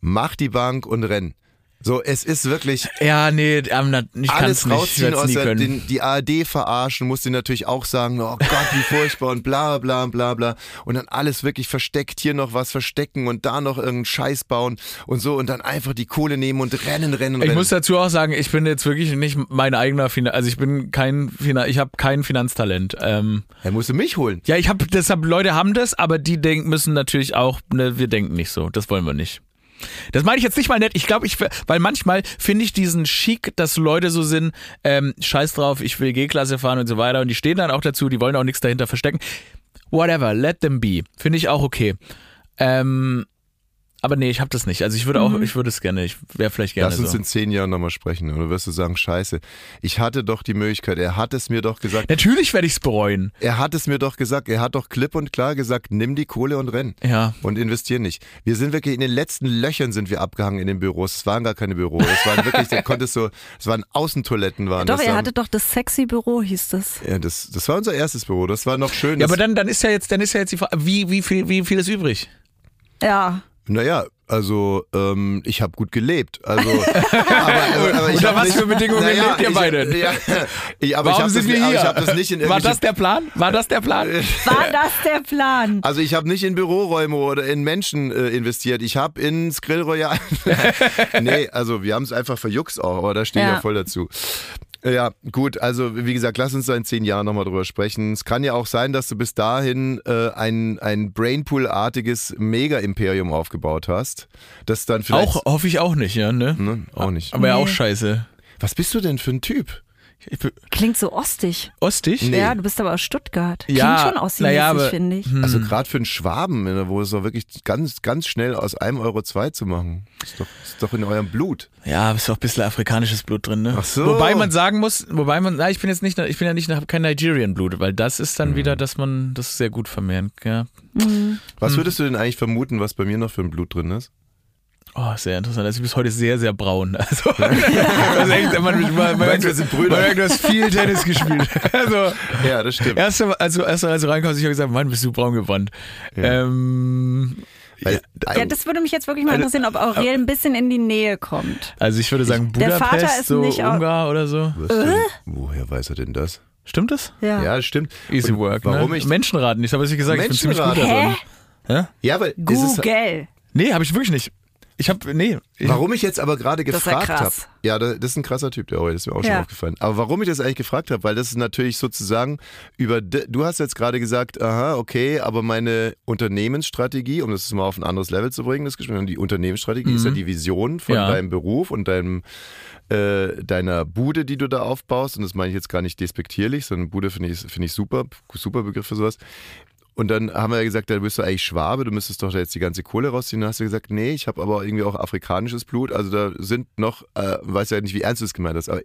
mach die Bank und renn. So, es ist wirklich Ja, nee, ich alles es nicht, ich rausziehen werd's aus der, den, die ARD verarschen, muss die natürlich auch sagen, oh Gott, wie furchtbar und bla bla bla bla. Und dann alles wirklich versteckt, hier noch was verstecken und da noch irgendeinen Scheiß bauen und so und dann einfach die Kohle nehmen und rennen, rennen, Ich rennen. muss dazu auch sagen, ich bin jetzt wirklich nicht mein eigener Finan also ich bin kein Finan ich habe kein Finanztalent. Ähm, er musste mich holen. ja, ich habe deshalb Leute haben das, aber die denken müssen natürlich auch, ne, wir denken nicht so, das wollen wir nicht. Das meine ich jetzt nicht mal nett. Ich glaube, ich, weil manchmal finde ich diesen Chic, dass Leute so sind, ähm, scheiß drauf, ich will G-Klasse fahren und so weiter und die stehen dann auch dazu, die wollen auch nichts dahinter verstecken. Whatever, let them be. Finde ich auch okay. Ähm, aber nee, ich habe das nicht. Also ich würde auch, ich würde es gerne, ich wäre vielleicht gerne Lass uns so. in zehn Jahren nochmal sprechen. Und du wirst du sagen, scheiße, ich hatte doch die Möglichkeit, er hat es mir doch gesagt, Natürlich werde ich es bereuen. er hat es mir doch gesagt, er hat doch klipp und klar gesagt, nimm die Kohle und renn. Ja. Und investier nicht. Wir sind wirklich in den letzten Löchern sind wir abgehangen in den Büros. Es waren gar keine Büros. Es waren wirklich, da konntest du, es waren Außentoiletten waren Doch, das. ihr da- hattet doch das sexy Büro, hieß das. ja, das, das war unser erstes Büro. Das war noch schön. Ja, aber dann, dann ist ja jetzt, dann ist ja jetzt die Frage, wie, wie viel, wie viel ist übrig? Ja. Naja, also ähm, ich habe gut gelebt. Also, [laughs] aber, aber, aber ich Unter was nicht, für Bedingungen lebt ihr ich, beide? [laughs] Ja, ich, aber Warum ich habe sind das, wir hier? ich hab das nicht in War das der Plan? War das der Plan? [laughs] War das der Plan? Also ich habe nicht in Büroräume oder in Menschen äh, investiert. Ich habe ins Grill Royal. nee, also wir haben es einfach verjuckst auch, aber da stehe ich Ja. ja voll dazu. Ja, gut, also wie gesagt, lass uns da in zehn Jahren nochmal drüber sprechen. Es kann ja auch sein, dass du bis dahin äh, ein, ein Brainpool-artiges Mega-Imperium aufgebaut hast. Das dann vielleicht. Auch, hoffe ich auch nicht, ja, ne? Ne? Auch nicht. Aber ja auch scheiße. Was bist du denn für ein Typ? Klingt so ostig. Ostig? Nee. Ja, du bist aber aus Stuttgart. Klingt Ja, schon ostig, naja, aber- finde ich. Also gerade für einen Schwaben, ne, wo es doch wirklich ganz, ganz schnell aus einem Euro zwei zu machen. Ist doch, ist doch in eurem Blut. Ja, ist auch ein bisschen afrikanisches Blut drin, ne? Ach so. Wobei man sagen muss, wobei man, na, ich bin jetzt nicht, ich bin ja nicht, kein Nigerian Blut, weil das ist dann wieder, dass man das sehr gut vermehren, ja. Was Hm. würdest du denn eigentlich vermuten, was bei mir noch für ein Blut drin ist? Oh, sehr interessant. Also du bist heute sehr, sehr braun. [laughs] Also, also echt, man, man, man, man, wir sind Brüder. Man merkt, du hast viel Tennis gespielt. [laughs] Also, Ja, das stimmt. erst, also, erst als du reinkommst, ich habe gesagt, Mann, bist du braun gebrannt. Ähm, Weil, Ja, das würde mich jetzt wirklich mal interessieren, ob Aurel ein bisschen in die Nähe kommt. also ich würde sagen Budapest, so nicht Ungar oder so. denn, woher weiß er denn das? Stimmt das? Ja. Ja, das stimmt. Easy Und work. Warum ne? ich. Menschenraten nicht, habe ich gesagt, ich bin ziemlich gut darin. Hä? Ja, weil es ist, Google. Nee, habe ich wirklich nicht. Ich habe, nee. Ich, Warum ich jetzt aber gerade gefragt habe. Ja, da- das ist ein krasser Typ, der das ist mir auch schon Ja. aufgefallen. Aber warum ich das eigentlich gefragt habe, weil das ist natürlich sozusagen über, du hast jetzt gerade gesagt, aha, okay, aber meine Unternehmensstrategie, um das mal auf ein anderes Level zu bringen, das Gespräch, die Unternehmensstrategie ist ja die Vision von Mhm. Ja. deinem Beruf und deinem, äh, deiner Bude, die du da aufbaust. Und das meine ich jetzt gar nicht despektierlich, sondern Bude finde ich, finde ich super, super Begriff für sowas. Und dann haben wir ja gesagt, da bist du eigentlich Schwabe, du müsstest doch da jetzt die ganze Kohle rausziehen. Dann hast du gesagt, nee, ich habe aber irgendwie auch afrikanisches Blut. Also da sind noch, äh, weiß ja nicht, wie ernst du es gemeint hast, aber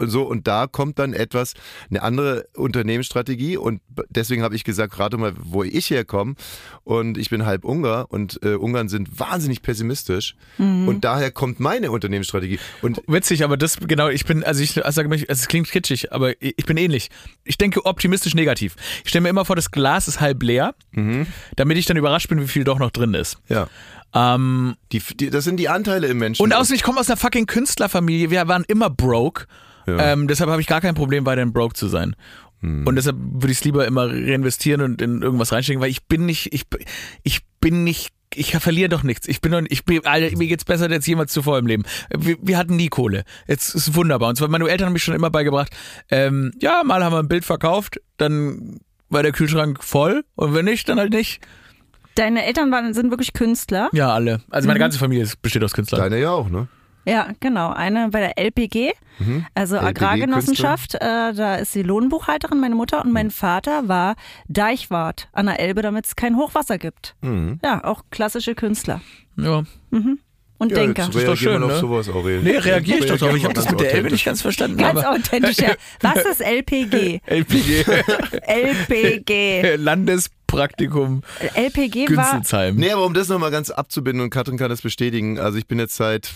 so und da kommt dann etwas, eine andere Unternehmensstrategie und deswegen habe ich gesagt, rate mal, wo ich herkomme und ich bin halb Ungar und äh, Ungarn sind wahnsinnig pessimistisch und daher kommt meine Unternehmensstrategie und Witzig, aber das genau, ich bin, also ich sage mich, also es klingt kitschig, aber ich bin ähnlich. Ich denke optimistisch negativ. Ich stelle mir immer vor, das Glas ist halb leer, damit ich dann überrascht bin, wie viel doch noch drin ist. ja, Ähm, die, die, das sind die Anteile im Menschen. und außerdem, ich komme aus einer fucking Künstlerfamilie. Wir waren immer broke. Ja. Ähm, deshalb habe ich gar kein Problem, weiterhin broke zu sein. Und deshalb würde ich es lieber immer reinvestieren und in irgendwas reinstecken, weil ich bin nicht, ich, ich bin nicht, ich verliere doch nichts. Ich bin doch, ich bin, Alter, mir geht's besser als jemals zuvor im Leben. Wir, wir hatten nie Kohle. Jetzt ist wunderbar. Und zwar meine Eltern haben mich schon immer beigebracht, ähm, ja, mal haben wir ein Bild verkauft, dann war der Kühlschrank voll und wenn nicht, dann halt nicht. Deine Eltern waren, sind wirklich Künstler. Ja, alle. Also meine ganze Familie besteht aus Künstlern. Deine ja auch, ne? Ja, genau. Eine bei der LPG, also LPG Agrargenossenschaft. Äh, da ist die Lohnbuchhalterin, meine Mutter. Und mein Vater war Deichwart an der Elbe, damit es kein Hochwasser gibt. Ja, auch klassische Künstler Ja. und Denker. jetzt ist doch schön, mal auf ne? sowas, Aurel. Nee, reagiere ich doch drauf. Ich habe das mit der Elbe authentisch. nicht ganz verstanden. Ganz aber authentisch. Ja. Was ist LPG? LPG. LPG. Landespraktikum LPG war. Günzelsheim. Nee, aber um das nochmal ganz abzubinden und Katrin kann das bestätigen, also ich bin jetzt seit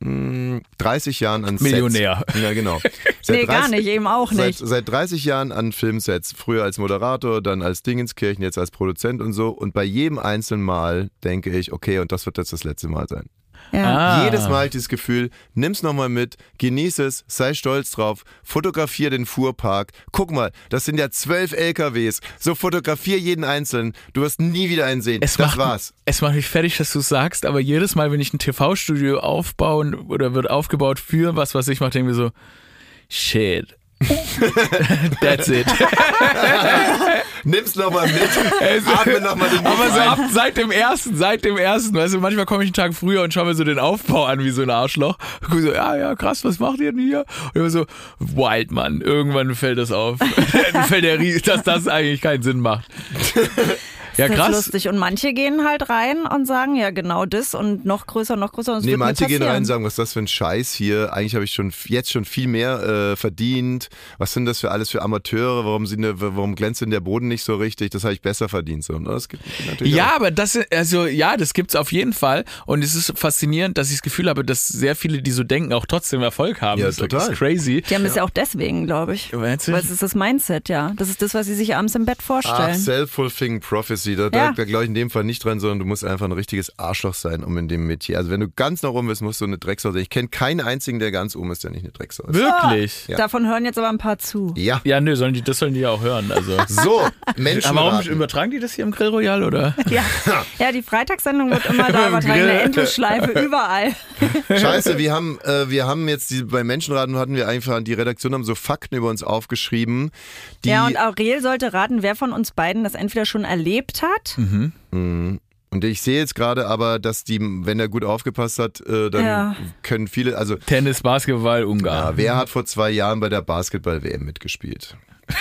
mh, 30 Jahren an Millionär. Sets. Ja, genau. [laughs] Seit Nee, gar nicht, eben auch Seit, nicht. seit 30 Jahren an Filmsets. Früher als Moderator, dann als Dingenskirchen, jetzt als Produzent und so. Und bei jedem einzelnen Mal denke ich, okay, und das wird jetzt das letzte Mal sein. Ja. Ah. Jedes Mal habe ich dieses Gefühl, nimm's nochmal mit, genieß es, sei stolz drauf, fotografier den Fuhrpark. Guck mal, das sind ja zwölf LKWs. So fotografier jeden einzelnen. Du wirst nie wieder einen sehen. Es das macht, war's. Es macht mich fertig, dass du es sagst, aber jedes Mal, wenn ich ein TV-Studio aufbauen oder wird aufgebaut für was, was ich mache, denke ich mir so, shit. [laughs] [laughs] That's it. [laughs] Nimm's nochmal mit. [laughs] Atme nochmal den Aber so ab seit dem ersten, seit dem ersten, weißt du, manchmal komme ich einen Tag früher und schaue mir so den Aufbau an wie so ein Arschloch. Und [laughs] guck so, ja, ja, krass, was macht ihr denn hier? Und immer so, wild, Mann, irgendwann fällt das auf. [laughs] Dann fällt der Ries, dass das eigentlich keinen Sinn macht. Ja, Das ist krass. lustig. Und manche gehen halt rein und sagen, ja, genau das und noch größer, noch größer. Und es Nee, manche gehen rein und sagen, was ist das für ein Scheiß hier? Eigentlich habe ich schon jetzt schon viel mehr äh, verdient. Was sind das für alles für Amateure? Warum, sind, warum glänzt denn der Boden nicht so richtig? Das habe ich besser verdient. So. Und das gibt natürlich Ja, auch. aber das, also ja, das gibt's auf jeden Fall. Und es ist faszinierend, dass ich das Gefühl habe, dass sehr viele, die so denken, auch trotzdem Erfolg haben. Ja, das ist total. crazy. Die haben es ja auch deswegen, glaube ich. Weil es ist das Mindset, ja. Das ist das, was sie sich abends im Bett vorstellen. self-fulfilling prophecy. Da, Ja. da, da glaube ich in dem Fall nicht dran, sondern du musst einfach ein richtiges Arschloch sein, um in dem Metier. Also wenn du ganz nach oben bist, musst du eine Drecksau sein. Ich kenne keinen einzigen, der ganz oben ist, der nicht eine Drecksau ist. Wirklich? Ja. Davon hören jetzt aber ein paar zu. Ja. Ja, nö, sollen die, das sollen die ja auch hören. Also. So, Menschen. Aber warum raten. übertragen die das hier im Grill Royal oder? [laughs] Ja, ja die Freitagssendung wird immer da übertragen, eine Endlosschleife [laughs] überall. Scheiße, wir haben, äh, wir haben jetzt die, bei Menschenraten hatten wir einfach, die Redaktion haben so Fakten über uns aufgeschrieben. Die, ja, und Aurel sollte raten, wer von uns beiden das entweder schon erlebt hat. und ich sehe jetzt gerade aber, dass die, wenn er gut aufgepasst hat, äh, dann Ja. können viele, also Tennis, Basketball, ja, Ungarn. wer hat vor zwei Jahren bei der Basketball-WM mitgespielt? [laughs]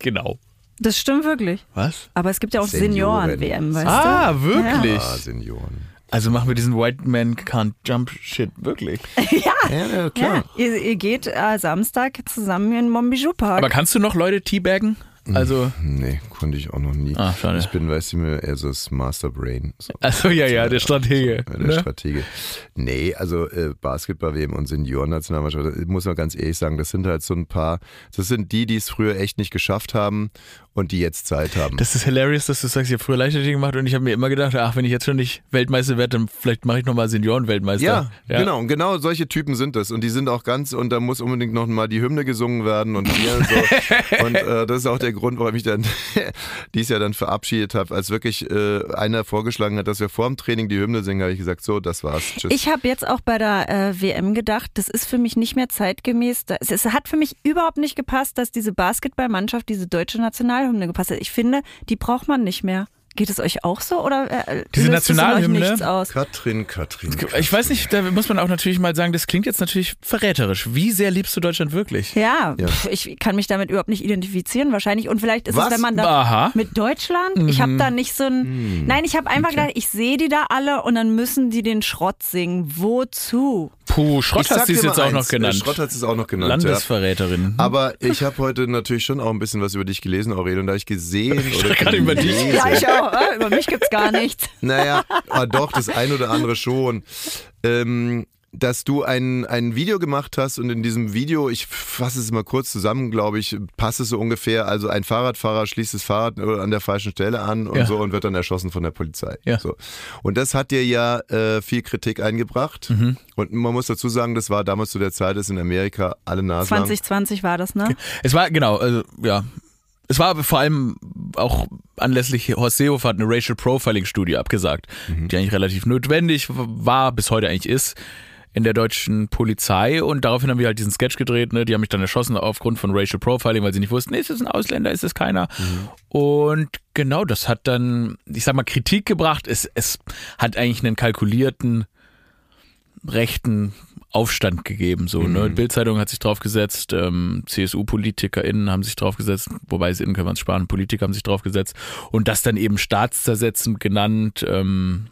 Genau. Das stimmt wirklich. Was? Aber es gibt ja auch Senioren. Senioren-WM, weißt Ah, wirklich? Ah, Senioren. Also machen wir diesen White Man Can't Jump Shit wirklich. du? [laughs] Ja. Ja, ja. Ihr, ihr geht äh, Samstag zusammen in den Montbijou Park. Aber kannst du noch Leute teabaggen? Also, Nee, konnte ich auch noch nie. Ah, schade. Ich bin, weißt du, mir eher so das Masterbrain. So. also ja, ja, der Stratege. Ja, der Ne? Stratege. Nee, also äh, Basketball-WM und Seniorennationalmannschaft, muss man ganz ehrlich sagen, das sind halt so ein paar, das sind die, die es früher echt nicht geschafft haben und die jetzt Zeit haben. Das ist hilarious, dass du sagst, ich habe früher Leichtathletik gemacht und ich habe mir immer gedacht, ach, wenn ich jetzt schon nicht Weltmeister werde, dann vielleicht mache ich nochmal Seniorenweltmeister. ja, genau, und genau solche Typen sind das und die sind auch ganz und da muss unbedingt noch mal die Hymne gesungen werden und hier und so [laughs] und äh, das ist auch der Grund, warum ich dann [laughs] dies Jahr dann verabschiedet habe, als wirklich äh, einer vorgeschlagen hat, dass wir vor dem Training die Hymne singen, habe ich gesagt, so, das war's, tschüss. Ich habe jetzt auch bei der äh, WM gedacht, das ist für mich nicht mehr zeitgemäß. Das, es hat für mich überhaupt nicht gepasst, dass diese Basketballmannschaft diese deutsche Nationalhymne gepasst hat. Ich finde, die braucht man nicht mehr. Geht es euch auch so oder äh, Diese löst es in euch Nationalhymne? aus? Katrin, Katrin. Ich weiß nicht, da muss man auch natürlich mal sagen, das klingt jetzt natürlich verräterisch. Wie sehr liebst du Deutschland wirklich? Ja, Ja. pf, ich kann mich damit überhaupt nicht identifizieren wahrscheinlich. Und vielleicht ist Was? es, wenn man da Aha. mit Deutschland, ich habe da nicht so ein. Hm. Nein, ich habe einfach gedacht, ich sehe die da alle und dann müssen die den Schrott singen. Wozu? Puh, Schrott Ich hast du es jetzt mal auch noch eins, genannt. Schrott hat es auch noch genannt. Ja. Landesverräterin. Aber ich habe heute natürlich schon auch ein bisschen was über dich gelesen, Aurel, und da ich gesehen [laughs] oder gerade über dich. Ja, ich auch. Äh, Über mich gibt's gar nichts. Naja, ah, doch, das ein oder andere schon. Ähm, dass du ein, ein Video gemacht hast und in diesem Video, ich fasse es mal kurz zusammen, glaube ich, passt es so ungefähr. Also ein Fahrradfahrer schließt das Fahrrad an der falschen Stelle an und Ja. so und wird dann erschossen von der Polizei. Ja. So. Und das hat dir ja äh, viel Kritik eingebracht. Mhm. Und man muss dazu sagen, das war damals zu der Zeit, dass in Amerika alle Nasen 2020 war das, ne? Es war, genau, also, ja. Es war vor allem auch anlässlich Horst Seehofer hat eine Racial Profiling Studie abgesagt, die eigentlich relativ notwendig war, bis heute eigentlich ist, in der deutschen Polizei. Und daraufhin haben wir halt diesen Sketch gedreht, ne? Die haben mich dann erschossen aufgrund von Racial Profiling, weil sie nicht wussten, ist es ein Ausländer, ist es keiner. Und genau, das hat dann, ich sag mal, Kritik gebracht. Es, es hat eigentlich einen kalkulierten rechten Aufstand gegeben. So, ne? Bildzeitung hat sich draufgesetzt, ähm, CSU-PolitikerInnen haben sich draufgesetzt, wobei es innen können wir uns sparen, Politiker haben sich draufgesetzt und das dann eben staatszersetzend genannt. Ähm,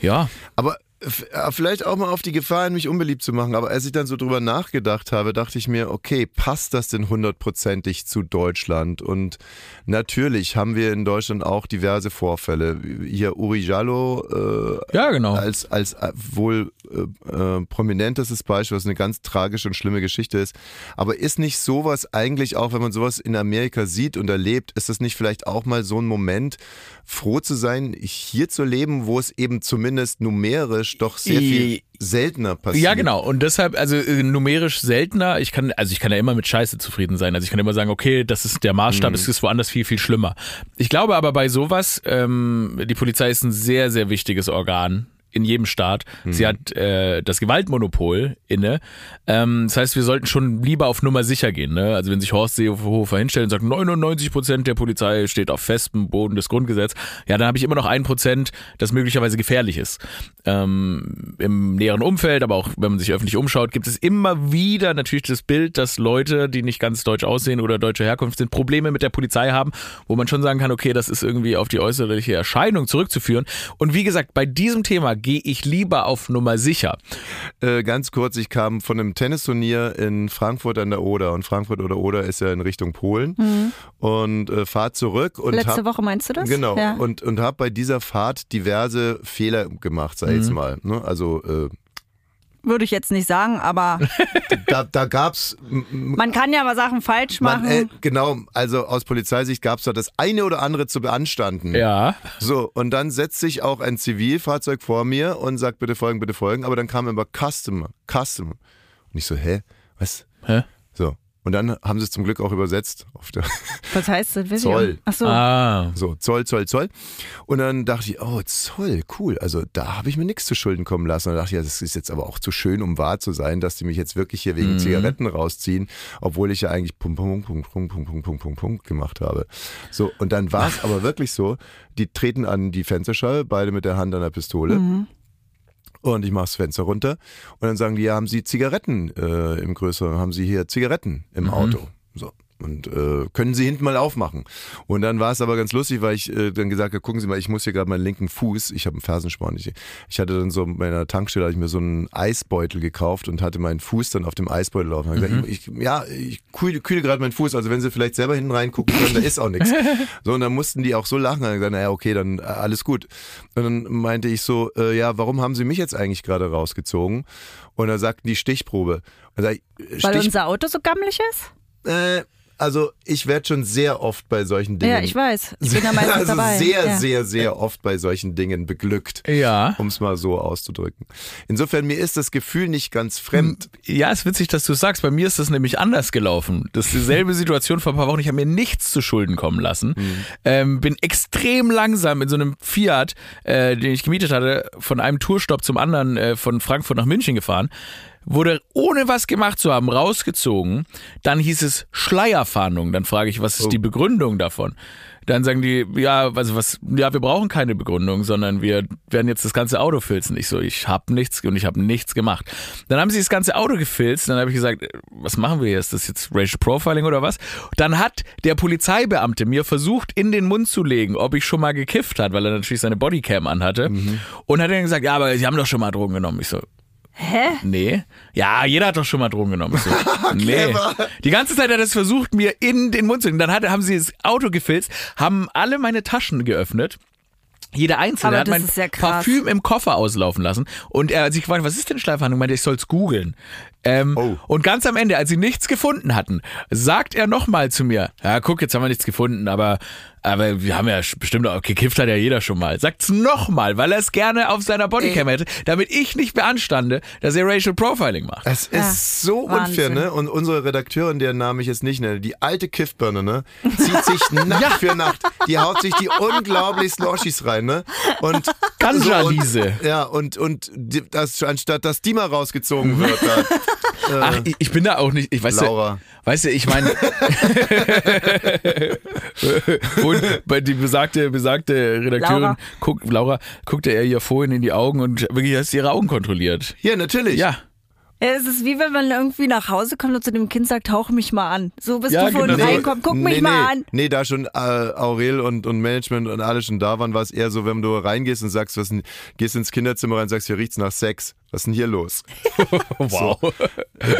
ja, Aber äh, vielleicht auch mal auf die Gefahr, mich unbeliebt zu machen. Aber als ich dann so drüber nachgedacht habe, dachte ich mir, okay, passt das denn hundertprozentig zu Deutschland? Und natürlich haben wir in Deutschland auch diverse Vorfälle. Hier Uri Jallo äh, ja genau. als, als äh, wohl äh, äh, prominentestes Beispiel, was eine ganz tragische und schlimme Geschichte ist. Aber ist nicht sowas eigentlich auch, wenn man sowas in Amerika sieht und erlebt, ist das nicht vielleicht auch mal so ein Moment, froh zu sein, hier zu leben, wo es eben zumindest numerisch doch sehr viel seltener passiert? Ja, genau. Und deshalb, also äh, numerisch seltener, ich kann, also ich kann ja immer mit Scheiße zufrieden sein. Also ich kann immer sagen, okay, das ist der Maßstab, es ist woanders viel, viel schlimmer. Ich glaube aber bei sowas, ähm, die Polizei ist ein sehr, sehr wichtiges Organ in jedem Staat. Sie hat äh, das Gewaltmonopol inne. Ähm, das heißt, wir sollten schon lieber auf Nummer sicher gehen. Ne? Also wenn sich Horst Seehofer hinstellt und sagt, 99 Prozent der Polizei steht auf festem Boden des Grundgesetzes, ja, dann habe ich immer noch ein Prozent, das möglicherweise gefährlich ist. Ähm, Im näheren Umfeld, aber auch wenn man sich öffentlich umschaut, gibt es immer wieder natürlich das Bild, dass Leute, die nicht ganz deutsch aussehen oder deutscher Herkunft sind, Probleme mit der Polizei haben, wo man schon sagen kann, okay, das ist irgendwie auf die äußerliche Erscheinung zurückzuführen. Und wie gesagt, bei diesem Thema gehe ich lieber auf Nummer sicher. Äh, ganz kurz, ich kam von einem Tennisturnier in Frankfurt an der Oder und Frankfurt oder Oder ist ja in Richtung Polen und äh, fahr zurück und Letzte hab, Woche meinst du das? Genau. Ja. Und, und habe bei dieser Fahrt diverse Fehler gemacht, sag ich jetzt mal. Ne? Also äh, Würde ich jetzt nicht sagen, aber [laughs] da, da gab's man kann ja mal Sachen falsch machen. man, äh, genau, also aus Polizeisicht gab's da das eine oder andere zu beanstanden. Ja. So, und dann setzt sich auch ein Zivilfahrzeug vor mir und sagt, bitte folgen, bitte folgen. Aber dann kam immer Customer, Customer. Und ich so, hä? Was? Hä? Und dann haben sie es zum Glück auch übersetzt auf der Was heißt das? Zoll. Ach so. Ah. So, Zoll, Zoll, Zoll. Und dann dachte ich, oh, Zoll, cool. Also da habe ich mir nichts zu Schulden kommen lassen. Und dann dachte ich, ja, das ist jetzt aber auch zu schön, um wahr zu sein, dass die mich jetzt wirklich hier wegen Zigaretten rausziehen, obwohl ich ja eigentlich Punkt, Punkt, Punkt, Punkt, Punkt, Punkt, Punkt, Punkt, Punkt gemacht habe. So, und dann war es aber wirklich so, die treten an die Fensterscheibe, beide mit der Hand an der Pistole. Und ich mache das Fenster runter und dann sagen die, ja, haben Sie Zigaretten äh, im größeren, haben Sie hier Zigaretten im Auto? So. Und äh, können Sie hinten mal aufmachen? Und dann war es aber ganz lustig, weil ich äh, dann gesagt habe, gucken Sie mal, ich muss hier gerade meinen linken Fuß, ich habe einen Fersensporn. Ich, ich hatte dann so bei meiner Tankstelle, habe ich mir so einen Eisbeutel gekauft und hatte meinen Fuß dann auf dem Eisbeutel laufen. Hab gesagt, ich, ja, ich kühle, kühle gerade meinen Fuß, also wenn Sie vielleicht selber hinten reingucken können, da ist auch nichts. [laughs] So, und dann mussten die auch so lachen. Und dann gesagt, naja, okay, dann äh, alles gut. Und dann meinte ich so, äh, ja, warum haben Sie mich jetzt eigentlich gerade rausgezogen? Und dann sagten die Stichprobe. Ich, Weil Stich, unser Auto so gammelig ist? äh, also ich werde schon sehr oft bei solchen Dingen. Ja, ich weiß. Ich bin da meistens [laughs] also dabei. sehr, ja. sehr, sehr oft bei solchen Dingen beglückt, Ja. um es mal so auszudrücken. Insofern, mir ist das Gefühl nicht ganz fremd. Ja, ist witzig, dass du sagst. Bei mir ist das nämlich anders gelaufen. Das ist dieselbe [laughs] Situation vor ein paar Wochen. Ich habe mir nichts zu Schulden kommen lassen. Ähm, bin extrem langsam in so einem Fiat, äh, den ich gemietet hatte, von einem Tourstopp zum anderen äh, von Frankfurt nach München gefahren. Wurde ohne was gemacht zu haben rausgezogen. Dann hieß es Schleierfahndung. Dann frage ich, was ist die Begründung davon? Dann sagen die, ja, also was, ja, wir brauchen keine Begründung, sondern wir werden jetzt das ganze Auto filzen. Ich so, ich habe nichts und ich habe nichts gemacht. Dann haben sie das ganze Auto gefilzt, dann habe ich gesagt, was machen wir jetzt? Ist das jetzt Racial Profiling oder was? Dann hat der Polizeibeamte mir versucht, in den Mund zu legen, ob ich schon mal gekifft hat, weil er natürlich seine Bodycam anhatte. Und hat dann gesagt, ja, aber sie haben doch schon mal Drogen genommen. Ich so, Hä? Nee. Ja, jeder hat doch schon mal Drogen genommen. So, [laughs] nee. Die ganze Zeit hat er es versucht, mir in den Mund zu legen. Dann hat, haben sie das Auto gefilzt, haben alle meine Taschen geöffnet. Jeder Einzelne hat das mein ja. Parfüm im Koffer auslaufen lassen. Und er hat sich gefragt, was ist denn Schleifhandlung? Meinte, ich soll's googeln. Ähm, Oh. Und ganz am Ende, als sie nichts gefunden hatten, sagt er nochmal zu mir, ja guck, jetzt haben wir nichts gefunden, aber, aber wir haben ja bestimmt auch, gekifft hat ja jeder schon mal. Sagt's nochmal, weil er es gerne auf seiner Bodycam hätte, damit ich nicht beanstande, dass er Racial Profiling macht. Es Ja, ist so unfair, Wahnsinn. ne? Und unsere Redakteurin, deren Namen ich jetzt nicht nenne, die alte Kiffbirne, ne? Zieht sich [laughs] Nacht für Nacht. Die haut sich die unglaublichsten Oschis rein, ne? Und Ganja-Liese. und- Ja, und, und das, anstatt dass die mal rausgezogen wird, [laughs] da, Ach, ich, ich bin da auch nicht, ich weiß Laura. Du, weißt du, ich meine, [laughs] und bei die besagte, besagte Redakteurin, Laura. Guck, Laura, guckte er ihr vorhin in die Augen und wirklich hast ihre Augen kontrolliert. Ja, natürlich. Ja. Ja, Es ist wie wenn man irgendwie nach Hause kommt und zu dem Kind sagt, tauch mich mal an. So bist Ja, du vorhin genau. reinkommst, guck mich nee, mal nee. an. Nee, da schon äh, Aurel und, und Management und alle schon da waren, war es eher so, wenn du reingehst und sagst, was denn, gehst ins Kinderzimmer rein und sagst, hier riecht's nach Sex. Was ist denn hier los? [laughs] Wow.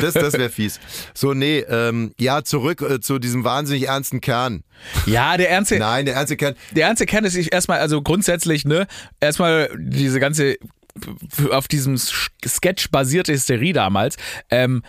Das, das wäre fies. So, nee, ähm, ja, zurück äh, zu diesem wahnsinnig ernsten Kern. Ja, der ernste, Nein, der ernste Kern. der ernste Kern ist ich erstmal, also grundsätzlich, ne, erstmal diese ganze auf diesem Sketch basierte Hysterie damals. Ähm,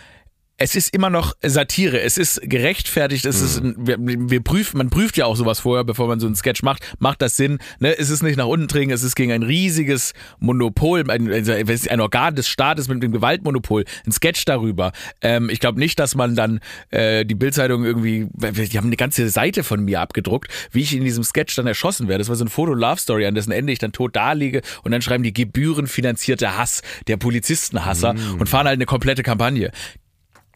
es ist immer noch Satire, es ist gerechtfertigt, es ist, wir, wir prüfen, man prüft ja auch sowas vorher, bevor man so einen Sketch macht. Macht das Sinn? Ne? Es ist nicht nach unten dringen, es ist gegen ein riesiges Monopol, ein, also ein Organ des Staates mit dem Gewaltmonopol, ein Sketch darüber. Ähm, ich glaube nicht, dass man dann äh, die Bildzeitung irgendwie, die haben eine ganze Seite von mir abgedruckt, wie ich in diesem Sketch dann erschossen werde. Das war so ein Foto-Love-Story, an dessen Ende ich dann tot da liege und dann schreiben die gebührenfinanzierte Hass der Polizistenhasser und fahren halt eine komplette Kampagne.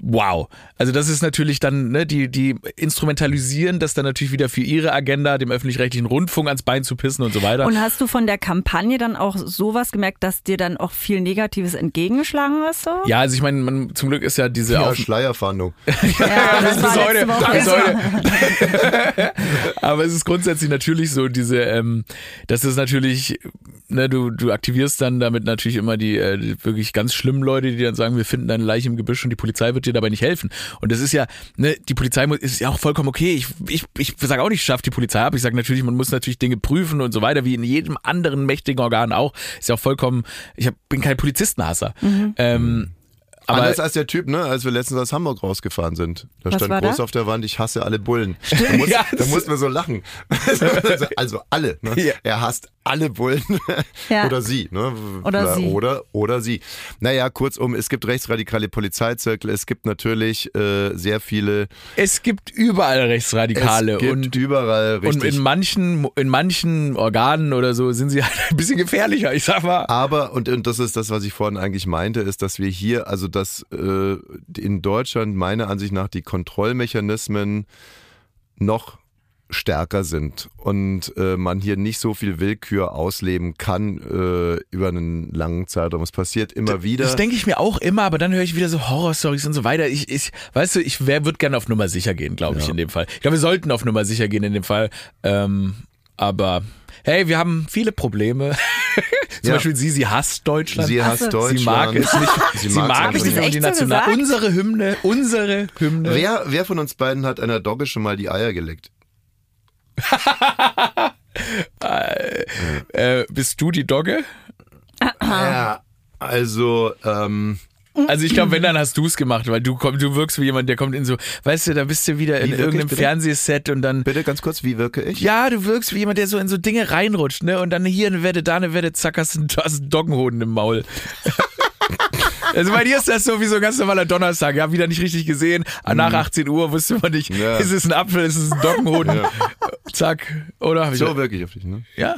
Wow. Also das ist natürlich dann, ne, die, die instrumentalisieren das dann natürlich wieder für ihre Agenda, dem öffentlich-rechtlichen Rundfunk ans Bein zu pissen und so weiter. Und hast du von der Kampagne dann auch sowas gemerkt, dass dir dann auch viel Negatives entgegengeschlagen ist? So? ja, also ich meine, zum Glück ist ja diese Ja, Auf Schleierfahndung. [laughs] Ja, das war bis heute, letzte Woche. heute. [laughs] Aber es ist grundsätzlich natürlich so, diese, ähm, das ist natürlich, ne, du, du aktivierst dann damit natürlich immer die, äh, die wirklich ganz schlimmen Leute, die dann sagen, wir finden deine Leiche im Gebüsch und die Polizei wird dir dabei nicht helfen. Und das ist ja, ne, die Polizei muss, ist ja auch vollkommen okay. Ich, ich, ich sage auch nicht, schafft die Polizei ab. Ich sage natürlich, man muss natürlich Dinge prüfen und so weiter, wie in jedem anderen mächtigen Organ auch. Ist ja auch vollkommen, ich hab, bin kein Polizistenhasser. Ähm, aber Anders als der Typ, ne, als wir letztens aus Hamburg rausgefahren sind. Da stand groß da? auf der Wand, ich hasse alle Bullen. Da, muss, Ja, da das- mussten wir so lachen. [laughs] [laughs] Also alle. Ne? Ja. Er hasst alle Bullen. Ja. Oder sie. Ne? Oder sie. Oder, oder sie. Naja, kurzum, es gibt rechtsradikale Polizeizirkel. Es gibt natürlich äh, sehr viele. es gibt überall Rechtsradikale es gibt und überall Und richtig. in manchen, in manchen Organen oder so sind sie halt [laughs] ein bisschen gefährlicher. Ich sag mal. Aber, und, und das ist das, was ich vorhin eigentlich meinte, ist, dass wir hier, also dass äh, in Deutschland meiner Ansicht nach die Kontrollmechanismen noch stärker sind und äh, man hier nicht so viel Willkür ausleben kann äh, über einen langen Zeitraum. Es passiert immer wieder. Das denke ich mir auch immer, aber dann höre ich wieder so Horrorstories und so weiter. Ich, ich weißt du, ich würde gerne auf Nummer sicher gehen, glaube ich, Ja. in dem Fall. Ich glaube, wir sollten auf Nummer sicher gehen in dem Fall. Ähm, aber hey, wir haben viele Probleme. [laughs] Zum Ja. Beispiel sie, sie hasst Deutschland. Sie hasst so. Deutschland. Sie mag es nicht. [laughs] Sie, mag einfach es nicht, die so National. gesagt? Unsere Hymne, unsere Hymne. Wer, wer von uns beiden hat einer Dogge schon mal die Eier geleckt? [laughs] Äh, bist du die Dogge? Ja, also ähm, Also ich glaube, wenn, dann hast du es gemacht, weil du komm, du wirkst wie jemand, der kommt in so, weißt du, da bist du wieder in wirklich, irgendeinem bitte? Fernsehset und dann bitte ganz kurz, wie wirke ich? Ja, du wirkst wie jemand, der so in so Dinge reinrutscht, ne? Und dann hier eine Wette, da eine Wette, zack, hast du einen, hast einen Doggenhoden im Maul. [laughs] Also bei dir ist das so wie so ein ganz normaler Donnerstag, ja, wieder nicht richtig gesehen. Nach 18 Uhr wusste man nicht, Ja. ist es ein Apfel, ist es ein Doggenhoden. Zack, oder? Hab ich So wirke ich auf dich, ne? ja.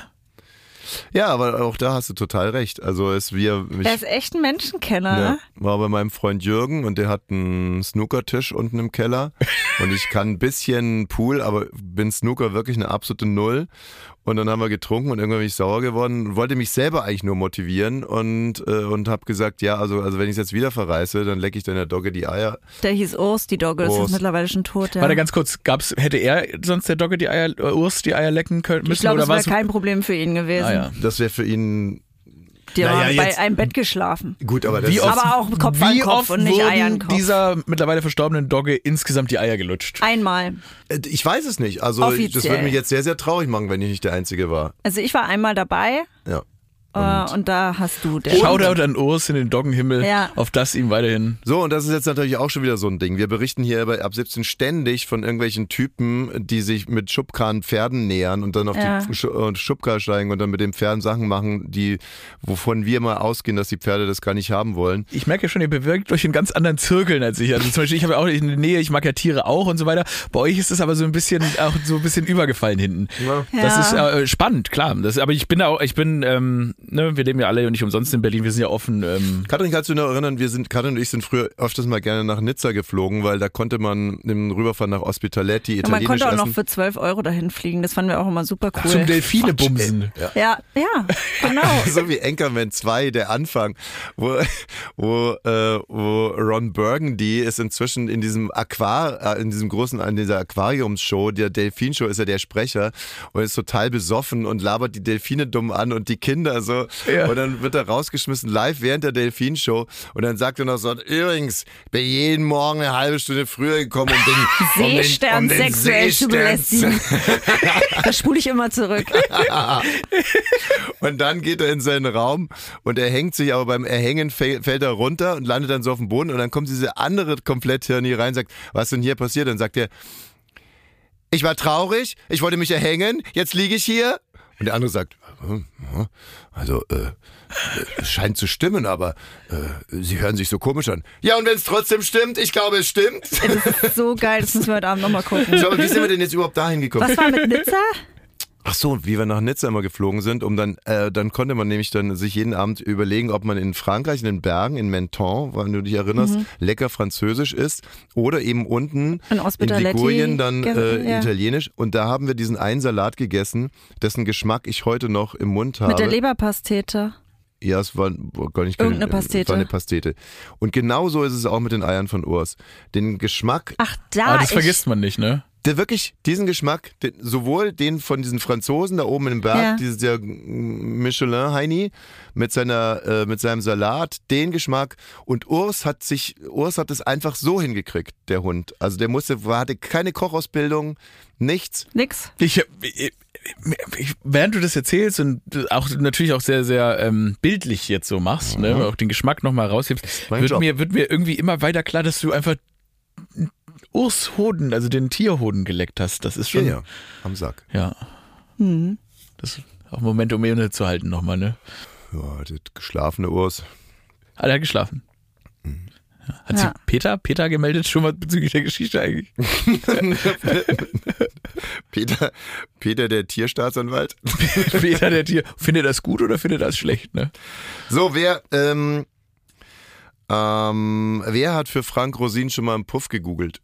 Ja, aber auch da hast du total recht. Also es wir mich, Er ist echt ein Menschenkenner. ne? war bei meinem Freund Jürgen und der hat einen Snookertisch unten im Keller [laughs] und ich kann ein bisschen Pool, aber bin Snooker wirklich eine absolute Null. Und dann haben wir getrunken und irgendwann bin ich sauer geworden und wollte mich selber eigentlich nur motivieren und, äh, und habe gesagt, ja, also, also wenn ich es jetzt wieder verreiße, dann lecke ich deiner Dogge die Eier. Der hieß Urs, die Dogge, ist Urs. jetzt mittlerweile schon tot. Ja. Warte ganz kurz, gab's, hätte er sonst der Dogge die Eier, äh, Urs die Eier lecken können müssen ich glaube, es wäre kein Problem für ihn gewesen. Ah, ja. Das wäre für ihn Die Naja, haben bei jetzt- einem Bett geschlafen. gut, aber das Wie ist, oft, Aber auch Kopf an wie Kopf oft und nicht Eier an Kopf. dieser mittlerweile verstorbenen Dogge insgesamt die Eier gelutscht? Einmal. Äh, ich weiß es nicht. Also das Offiziell. würde mich jetzt sehr, sehr traurig machen, wenn ich nicht der Einzige war. Also ich war einmal dabei Ja. Äh, und da hast du der. Shoutout an Urs in den Doggenhimmel, Ja. auf das ihm weiterhin. So, und das ist jetzt natürlich auch schon wieder so ein Ding. Wir berichten hier bei ab 17 ständig von irgendwelchen Typen, die sich mit Schubkarren Pferden nähern und dann auf Ja. die äh, Schubkar steigen und dann mit den Pferden Sachen machen, die, wovon wir mal ausgehen, dass die Pferde das gar nicht haben wollen. Ich merke ja schon, ihr bewirkt euch in ganz anderen Zirkeln als ich. Also zum Beispiel, ich habe ja auch in der Nähe, ich mag ja Tiere auch und so weiter. Bei euch ist es aber so ein bisschen auch so ein bisschen übergefallen hinten. Das ist äh, spannend, klar. Das, aber ich bin da auch, ich bin, ähm, ne, wir leben ja alle nicht umsonst in Berlin, wir sind ja offen. Ähm, Katrin, kannst du dich noch erinnern, wir sind, Katrin und ich sind früher öfters mal gerne nach Nizza geflogen, weil da konnte man im Rüberfahren nach Ospitaletti Und man italienisch konnte auch noch essen. für 12 Euro dahin fliegen. Das fanden wir auch immer super cool. zum Delfine bumsen. ja, ja, genau. [laughs] so wie Anchorman 2, der Anfang, wo, wo, äh, wo Ron Burgundy ist inzwischen in diesem Aquar, äh, in diesem großen, in dieser Aquariumsshow, der Delfinshow ist er der Sprecher und ist total besoffen und labert die Delfine dumm an und die Kinder so. Ja. Und dann wird er rausgeschmissen live während der Delfinshow und dann sagt er noch so, übrigens, bin jeden Morgen eine halbe Stunde früher gekommen, um den, [laughs] um den, Seestern um den sexuell zu belästigen. [laughs] da spule ich immer zurück. [laughs] Und dann geht er in seinen Raum und er hängt sich, aber beim Erhängen fäll- fällt er runter und landet dann so auf dem Boden und dann kommt diese andere Kompletthirni rein und sagt, was denn hier passiert? Dann sagt er, ich war traurig, ich wollte mich erhängen, jetzt liege ich hier. Und der andere sagt, also, äh, es scheint zu stimmen, aber äh, sie hören sich so komisch an. Ja, und wenn es trotzdem stimmt, ich glaube, es stimmt. So geil, das müssen wir heute Abend nochmal gucken. So, aber wie sind wir denn jetzt überhaupt dahin gekommen? Was war mit Nizza? Ach so, wie wir nach Nizza immer geflogen sind, um dann, äh, dann konnte man nämlich dann sich jeden Abend überlegen, ob man in Frankreich, in den Bergen, in Menton, wenn du dich erinnerst, lecker französisch isst oder eben unten Mhm. In in. Ligurien dann äh, ja. italienisch. Und da haben wir diesen einen Salat gegessen, dessen Geschmack ich heute noch im Mund habe. Mit der Leberpastete. Ja, es war war gar nicht keine- Irgendeine Pastete. Es war eine Pastete. Und genauso ist es auch mit den Eiern von Urs. Den Geschmack Ach, da. Ah, das ich, vergisst man nicht, ne? Der wirklich diesen Geschmack, den, sowohl den von diesen Franzosen da oben im Berg, Ja. dieses der Michelin Heini mit seiner äh, mit seinem Salat, den Geschmack und Urs hat sich Urs hat es einfach so hingekriegt, der Hund. Also der musste hatte keine Kochausbildung, nichts. Nix. Ich, ich, ich, während du das erzählst und auch natürlich auch sehr, sehr ähm, bildlich jetzt so machst, ne, auch den Geschmack nochmal raushebst, wird Job. mir, wird mir irgendwie immer weiter klar, dass du einfach Urshoden, also den Tierhoden geleckt hast. Das ist schon, ja. am Sack. Das ist auch ein Moment, um ihn zu halten nochmal, ne? Ja, das geschlafene Urs. Ah, der hat geschlafen. Ja. Hat Ja. sich Peter, Peter gemeldet schon mal bezüglich der Geschichte eigentlich? [laughs] Peter, Peter der Tierstaatsanwalt. [laughs] Peter, der Tier, findet das gut oder findet das schlecht, ne? So, wer ähm, ähm, wer hat für Frank Rosin schon mal einen Puff gegoogelt?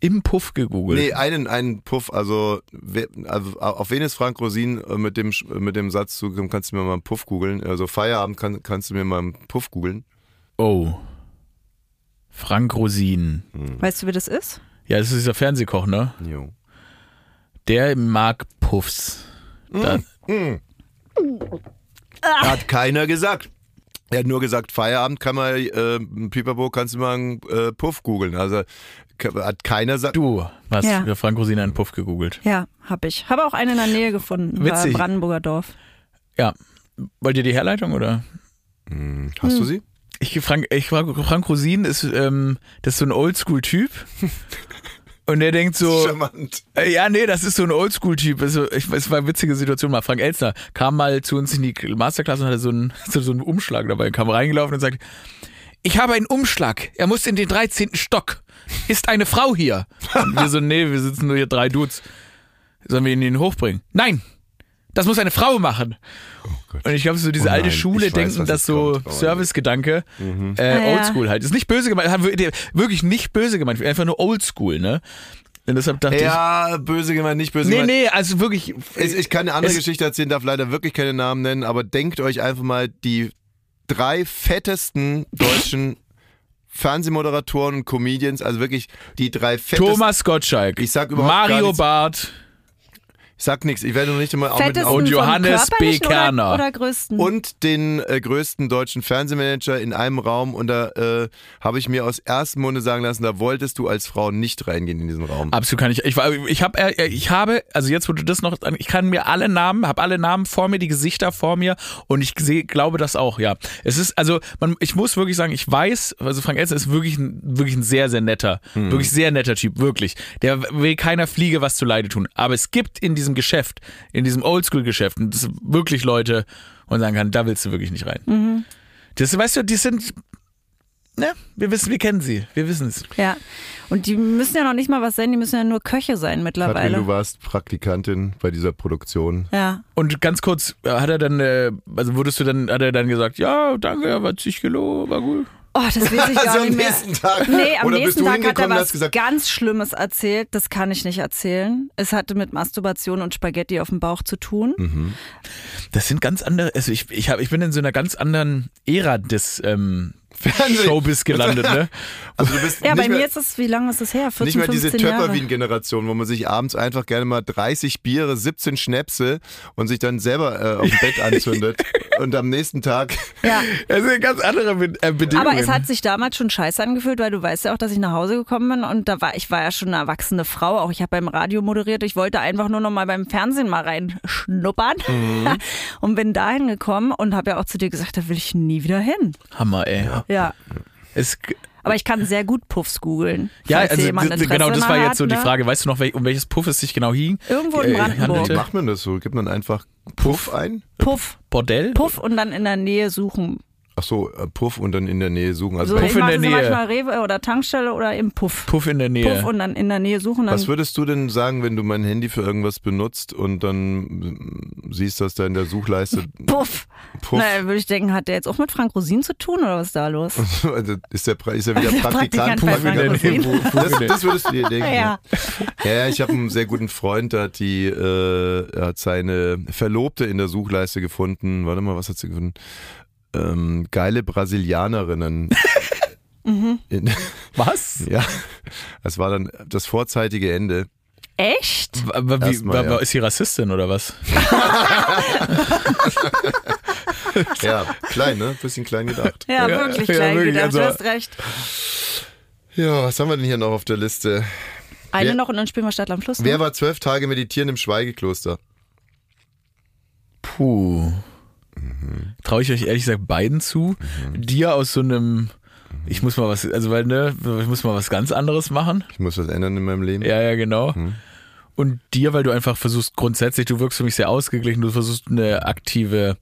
Im Puff gegoogelt. Nee, einen, einen Puff, also, wer, also auf wen ist Frank Rosin äh, mit dem, Sch- mit dem Satz zugekommen, kannst du mir mal einen Puff googeln? Also Feierabend kann, kannst du mir mal einen Puff googeln? Oh. Frank Rosin. Weißt du, wie das ist? Ja, das ist dieser Fernsehkoch, ne? Jo. Der mag Puffs. Da, Hat keiner gesagt. Er hat nur gesagt, Feierabend kann man, äh, Pipapo, kannst du mal einen äh, Puff googeln. Also hat keiner gesagt. du hast Ja. für Frank Rosin einen Puff gegoogelt. Ja, hab ich. Habe auch einen in der Nähe gefunden. War Witzig. Brandenburger Dorf. Ja. Wollt ihr die Herleitung oder? Hm, Hast du sie? Ich, Frank, ich Frank, Rosin ist, ähm, das ist so ein Oldschool-Typ. [laughs] Und der denkt so, Charmant. Äh, Ja, nee, das ist so ein Oldschool-Typ. Also, ich, es war eine witzige Situation mal. Frank Elstner kam mal zu uns in die Masterclass und hatte so einen, [laughs] so, so einen Umschlag dabei, kam reingelaufen und sagte, ich habe einen Umschlag. Er muss in den 13. Stock. Ist eine Frau hier? Und wir so, nee, wir sitzen nur hier drei Dudes. Sollen wir ihn ihn hochbringen? Nein! Das muss eine Frau machen. Und ich glaube, so diese Oh alte Schule ich weiß, denken, dass so. Oh, Servicegedanke äh, Ah, ja. Oldschool halt. Ist nicht böse gemeint, haben wir- wirklich nicht böse gemeint, einfach nur Oldschool, ne? Und deshalb dachte Ja, böse gemeint, nicht böse ich. Nee, gemeint. nee, also wirklich. Ich, ich kann eine andere Es- Geschichte erzählen, darf leider wirklich keine Namen nennen, aber denkt euch einfach mal die drei fettesten deutschen Fernsehmoderatoren und Comedians, also wirklich die drei fettesten. Thomas Gottschalk, Ich sag überhaupt Mario. Barth Ich sag nichts, ich werde noch nicht einmal auch mit Und Johannes B. Kerner. Oder, oder größten? und den äh, größten deutschen Fernsehmanager in einem Raum und da äh, habe ich mir aus ersten Munde sagen lassen, da wolltest du als Frau nicht reingehen in diesen Raum. Absolut kann ich. Ich, war- ich habe, äh, ich habe, also jetzt wurde das noch, ich kann mir alle Namen, habe alle Namen vor mir, die Gesichter vor mir und ich sehe, glaube das auch. Ja, es ist also, man, ich muss wirklich sagen, ich weiß, also Frank Elster ist wirklich ein, wirklich ein sehr, sehr netter, wirklich sehr netter Typ, wirklich. Der will keiner Fliege was zu Leide tun. Aber es gibt in diesem Geschäft, in diesem Oldschool-Geschäft, und das sind wirklich Leute, wo man sagen kann, da willst du wirklich nicht rein. Das, weißt du, die sind, ne, wir wissen, wir kennen sie, wir wissen es. ja. Und die müssen ja noch nicht mal was sein, die müssen ja nur Köche sein Katrin, mittlerweile. du warst Praktikantin bei dieser Produktion. ja. Und ganz kurz, hat er dann, äh, also wurdest du dann, hat er dann gesagt, ja, danke, war sich kilo, war gut. Oh, das weiß ich gar [laughs] Also am nicht mehr. nächsten Tag. Nee, am Oder nächsten Tag hat er was gesagt, ganz Schlimmes erzählt. Das kann ich nicht erzählen. Es hatte mit Masturbation und Spaghetti auf dem Bauch zu tun. Mhm. Das sind ganz andere, also ich, ich, hab, ich bin in so einer ganz anderen Ära des ähm, Fernsehen. Showbiz gelandet, ne? [laughs] Also du bist Ja, nicht bei mehr, mir ist es, wie lange ist das her? 14, nicht mehr diese 15 Jahre. Töpperwien-Generation, wo man sich abends einfach gerne mal 30 Biere, 17 Schnäpse und sich dann selber äh, auf dem Bett [laughs] anzündet und am nächsten Tag Ja. [laughs] Das sind ganz andere Be äh, Bedingungen. Aber es hat sich damals schon scheiße angefühlt, weil du weißt ja auch, dass ich nach Hause gekommen bin und da war ich war ja schon eine erwachsene Frau, auch ich habe beim Radio moderiert, ich wollte einfach nur noch mal beim Fernsehen mal reinschnuppern Mhm. und bin dahin gekommen und habe ja auch zu dir gesagt, da will ich nie wieder hin. Hammer, ey. Ja, Es, aber ich kann sehr gut Puffs googeln. ja, also genau, das war jetzt hat, so die ne? Frage. Weißt du noch, um welches Puff es sich genau hing? Irgendwo in Äh, Brandenburg. Wie macht man das so? Gibt man einfach Puff ein? Puff, Bordell? Puff und dann in der Nähe suchen. Ach so, äh, Puff und dann in der Nähe suchen. Also So, Puff ich in der Nähe. manchmal Rewe oder Tankstelle oder im Puff. Puff in der Nähe. Puff und dann in der Nähe suchen. Was würdest du denn sagen, wenn du mein Handy für irgendwas benutzt und dann mm, siehst, dass da in der Suchleiste [laughs] Puff. Puff Na, würde ich denken, hat der jetzt auch mit Frank Rosin zu tun oder was ist da los? [laughs] Also ist, der, ist er wieder [laughs] Der Praktikant? Praktikant Puff in der Frank Nähe. Das, das würdest du dir denken. Ja. Ja, ja ich habe einen sehr guten Freund, der hat, die, äh, hat seine Verlobte in der Suchleiste gefunden. Warte mal, was hat sie gefunden? Ähm, geile Brasilianerinnen. [laughs] Mhm. In, Was? [laughs] ja, es war dann das vorzeitige Ende. Echt? Wie, wa- ja. Ist sie Rassistin oder was? [laughs] Ja, klein, ne? Bisschen klein gedacht. Ja, Ja, wirklich ja, klein wirklich, gedacht, also- du hast recht. Ja, was haben wir denn hier noch auf der Liste? Eine Wer- noch und dann spielen wir Stadt am Fluss. ne? Wer war zwölf Tage meditieren im Schweigekloster? Puh. Traue ich euch ehrlich gesagt beiden zu. Dir aus so einem, ich muss mal was, also weil, ne, ich muss mal was ganz anderes machen. Ich muss was ändern in meinem Leben. Ja, ja, genau. Und dir, weil du einfach versuchst, grundsätzlich, du wirkst für mich sehr ausgeglichen, du versuchst eine aktive,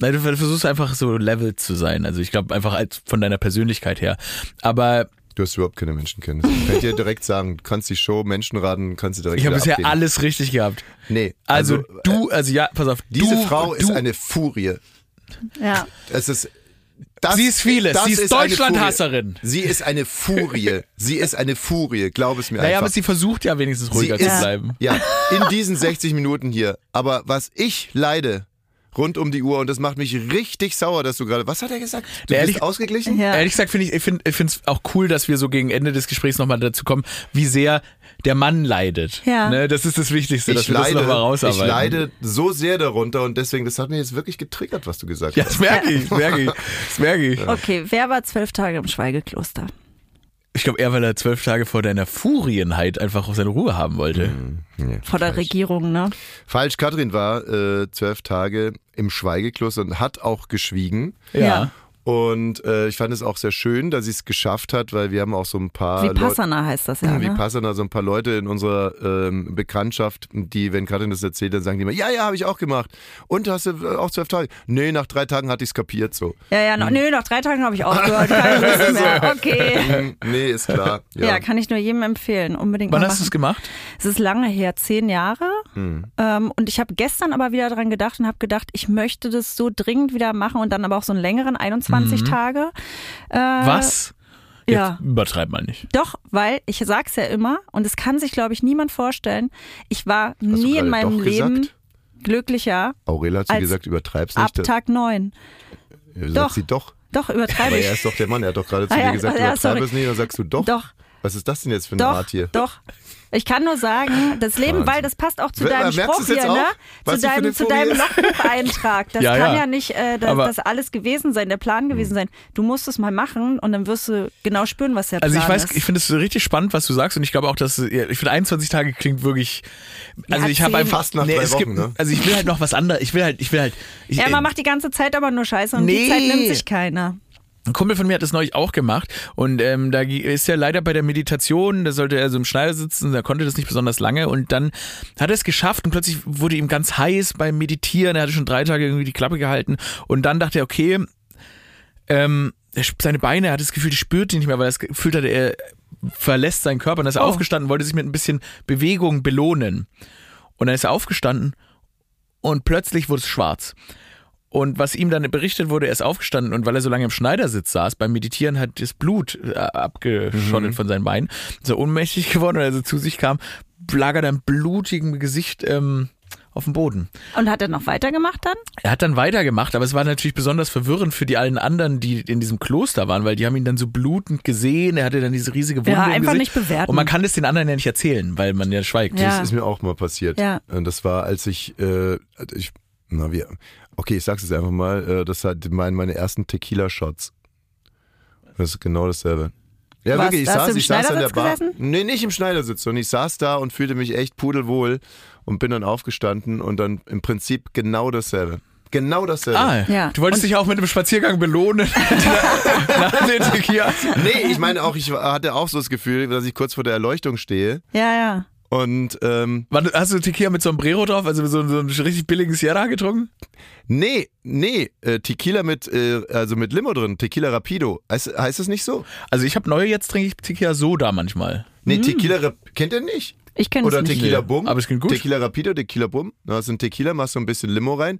nein, du versuchst einfach so Level zu sein. Also ich glaube einfach als von deiner Persönlichkeit her. Aber Du hast überhaupt keine Menschenkenntnis. Kann ich dir direkt sagen. Du kannst die Show Menschenraten, kannst du direkt ich habe bisher abgeben. alles richtig gehabt. Nee, Also, also, du, also ja, pass auf, diese du, Frau du, ist eine Furie. Ja. Es ist das, Sie ist vieles. Sie ist eine Deutschlandhasserin. Sie ist eine Furie. Sie ist eine Furie, glaub es mir Naja, aber einfach. sie versucht ja wenigstens Sie ruhiger ist, zu bleiben. Ja, in diesen 60 Minuten hier. Aber was ich leide rund um die Uhr und das macht mich richtig sauer, dass du gerade. Was hat er gesagt? Du Ehrlich- bist ausgeglichen? Ja. Ehrlich gesagt finde ich, ich finde es auch cool, dass wir so gegen Ende des Gesprächs nochmal dazu kommen, wie sehr der Mann leidet. Ja. Ne, das ist das Wichtigste, dass Ich wir das leide, nochmal ich rausarbeiten. leide so sehr darunter und deswegen, das hat mich jetzt wirklich getriggert, was du gesagt Ja, hast. das merke ich, das merke ich. Das merke ich. Okay, wer war zwölf Tage im Schweigekloster? Ich glaube eher, weil er zwölf Tage vor deiner Furienheit einfach auch seine Ruhe haben wollte. Nee, Vor der falsch. Regierung, ne? Falsch, Katrin war äh, zwölf Tage im Schweigekloster und hat auch geschwiegen. Ja. Und äh, ich fand es auch sehr schön, dass sie es geschafft hat, weil wir haben auch so ein paar Leute. Vipassana heißt das ja, Wie ne? Passana, so ein paar Leute in unserer ähm, Bekanntschaft, die, wenn Katrin das erzählt, dann sagen die immer, ja, ja, habe ich auch gemacht. Und hast du äh, auch zwölf Tage? Nee, nach drei Tagen hatte ich es kapiert so. Ja, ja, no, nö, nach drei Tagen habe ich aufgehört, [laughs] keine Lust mehr. Okay. Hm, nee, ist klar. Ja. Ja. kann ich nur jedem empfehlen. Unbedingt Wann mal hast du es gemacht? Es ist lange her, zehn Jahre. Hm. Ähm, und ich habe gestern aber wieder dran gedacht und habe gedacht, ich möchte das so dringend wieder machen und dann aber auch so einen längeren 21 Mhm. Tage. Äh, Was? Jetzt ja. übertreib mal nicht. Doch, weil ich sag's ja immer und es kann sich, glaube ich, niemand vorstellen. Ich war Hast nie in meinem Leben gesagt? glücklicher Aurel hat sie als gesagt, übertreib's ab nicht. Tag 9. Ja, sagt Doch. sie doch. Doch, übertreibe Aber ich. er ist doch der Mann, er hat doch gerade zu Ah, dir ja, gesagt, ja, übertreib sorry. es nicht, dann sagst du doch. Doch, Was ist das denn jetzt für eine doch, Art hier? doch. Ich kann nur sagen, das Leben, Wahnsinn. weil das passt auch zu deinem Spruch hier, ne? Zu deinem, eine zu deinem Logbucheintrag. Das [laughs] Ja, kann ja. ja, nicht äh, das, das alles gewesen sein, der Plan gewesen sein. Du musst es mal machen und dann wirst du genau spüren, was der Plan Also ich weiß, ist. ich finde es richtig spannend, was du sagst und ich glaube auch, dass ich finde 21 Tage klingt wirklich. Also Ja, ich habe einfach Fast nach drei es gibt, Wochen, ne? Also ich will halt noch was anderes. Ich will halt, ich will halt. Ich, ja, man macht die ganze Zeit aber nur Scheiße und Nee. die Zeit nimmt sich keiner. Ein Kumpel von mir hat das neulich auch gemacht und ähm, da ist er leider bei der Meditation, da sollte er so im Schneider sitzen, da konnte das nicht besonders lange und dann hat er es geschafft und plötzlich wurde ihm ganz heiß beim Meditieren, er hatte schon drei Tage irgendwie die Klappe gehalten und dann dachte er, okay, ähm, seine Beine, er hat das Gefühl, die spürt die nicht mehr, weil er das Gefühl hatte, er verlässt seinen Körper und dann ist er Oh. aufgestanden, wollte sich mit ein bisschen Bewegung belohnen und dann ist er aufgestanden und plötzlich wurde es schwarz. Und was ihm dann berichtet wurde, er ist aufgestanden und weil er so lange im Schneidersitz saß, beim Meditieren hat das Blut äh, abgeschottet von seinen Beinen, ist er ohnmächtig geworden und als er zu sich kam, lag er dann blutigem Gesicht ähm, auf dem Boden. Und hat er noch weitergemacht dann? Er hat dann weitergemacht, aber es war natürlich besonders verwirrend für die allen anderen, die in diesem Kloster waren, weil die haben ihn dann so blutend gesehen, er hatte dann diese riesige Wunde Ja, im einfach Gesicht. nicht bewerten. Und man kann das den anderen ja nicht erzählen, weil man ja schweigt. Ja. Das ist mir auch mal passiert. Ja. Und das war, als ich, äh, ich na wie, okay, ich sag's jetzt einfach mal, äh, das hat mein, meine ersten Tequila-Shots. Das ist genau dasselbe. Ja, Was, wirklich, ich saß, ich saß an der Bar. gesessen? Nee, nicht im Schneidersitz, sondern ich saß da und fühlte mich echt pudelwohl und bin dann aufgestanden und dann im Prinzip genau dasselbe. Genau dasselbe. Ah, Ja. du wolltest dich auch mit einem Spaziergang belohnen [laughs] nach den Tequilas. Nee, ich meine auch, ich hatte auch so das Gefühl, dass ich kurz vor der Erleuchtung stehe Ja, ja. Und ähm, Hast du Tequila mit Sombrero drauf, also so, so einen richtig billigen Sierra getrunken? Nee, nee, äh, Tequila mit, äh, also mit Limo drin, Tequila Rapido. Heißt, heißt es nicht so? Also ich habe neue, jetzt trinke ich Tequila Soda manchmal. Nee, Tequila Rap kennt ihr nicht? Ich kenne es Oder nicht. Tequila Nee, Bum. aber es klingt gut. Tequila Rapido, Tequila Bum. Da hast du einen Tequila, machst so ein bisschen Limo rein.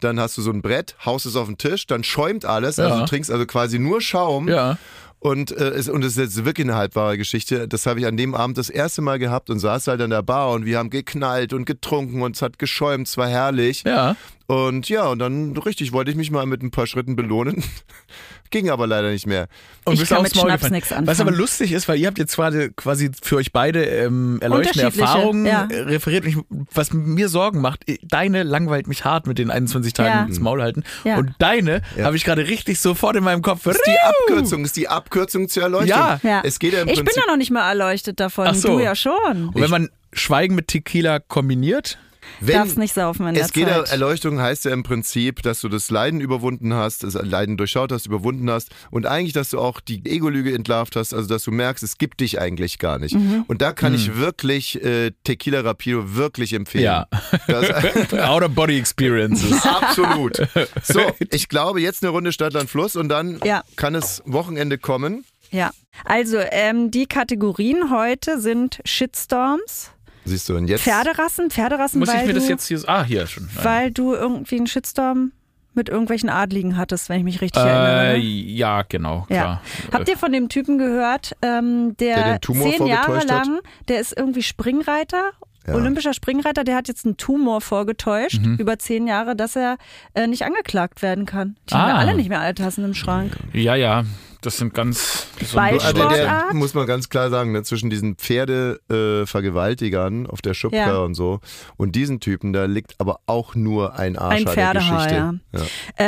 Dann hast du so ein Brett, haust es auf den Tisch, dann schäumt alles. Also Ja. du trinkst also quasi nur Schaum. Ja. Und, äh, es, und es ist jetzt wirklich eine halbwahre Geschichte. Das habe ich an dem Abend das erste Mal gehabt und saß halt an der Bar und wir haben geknallt und getrunken und es hat geschäumt, es war herrlich. Ja. Und ja, und dann richtig wollte ich mich mal mit ein paar Schritten belohnen. [laughs] Ging aber leider nicht mehr. Und Ich bist kann aufs mit Maul Schnaps nix anfangen. Was aber lustig ist, weil ihr habt jetzt quasi, quasi für euch beide ähm, erleuchtende Erfahrungen ja. äh, referiert. Ich, was mir Sorgen macht, äh, deine langweilt mich hart mit den 21 Tagen Ja. ins Maul halten. Ja. Und deine Ja. habe ich gerade richtig sofort in meinem Kopf. Das ist die Abkürzung, ist die Abkürzung zur Erleuchtung. Ja. Ja. Es geht ja im ich bin Prinzip. ja noch nicht mal erleuchtet davon. Ach so. Du ja schon. Und wenn man Schweigen mit Tequila kombiniert, wenn, Darfst nicht saufen in der es geht Zeit. Erleuchtung heißt ja im Prinzip, dass du das Leiden überwunden hast, das Leiden durchschaut hast, überwunden hast und eigentlich, dass du auch die Ego-Lüge entlarvt hast, also dass du merkst, es gibt dich eigentlich gar nicht. Mhm. Und da kann ich wirklich äh, Tequila Rapido wirklich empfehlen. Ja. Das, [laughs] Out-of-Body-Experiences. [laughs] absolut. So, [laughs] ich glaube, jetzt eine Runde Stadtland Fluss und dann Ja. kann es Wochenende kommen. Ja. Also, ähm, die Kategorien heute sind Shitstorms, Siehst du, und jetzt. Pferderassen, Pferderassen, Muss ich mir das du, jetzt hier. Ah, hier schon. weil du irgendwie einen Shitstorm mit irgendwelchen Adligen hattest, wenn ich mich richtig äh, erinnere. ja, genau, Ja. klar. Habt ihr von dem Typen gehört, ähm, der, Der den Tumor zehn Jahre lang, der ist irgendwie Springreiter, Ja. olympischer Springreiter, der hat jetzt einen Tumor vorgetäuscht, Mhm. über zehn Jahre, dass er äh, nicht angeklagt werden kann. Die haben Ah. wir alle nicht mehr alle Tassen im Schrank. Ja, ja, das sind ganz. Also der, muss man ganz klar sagen, ne, zwischen diesen Pferde-Vergewaltigern auf der Schubka Ja. und so und diesen Typen, da liegt aber auch nur ein Arsch Ein Pferdehaar, Geschichte. ja.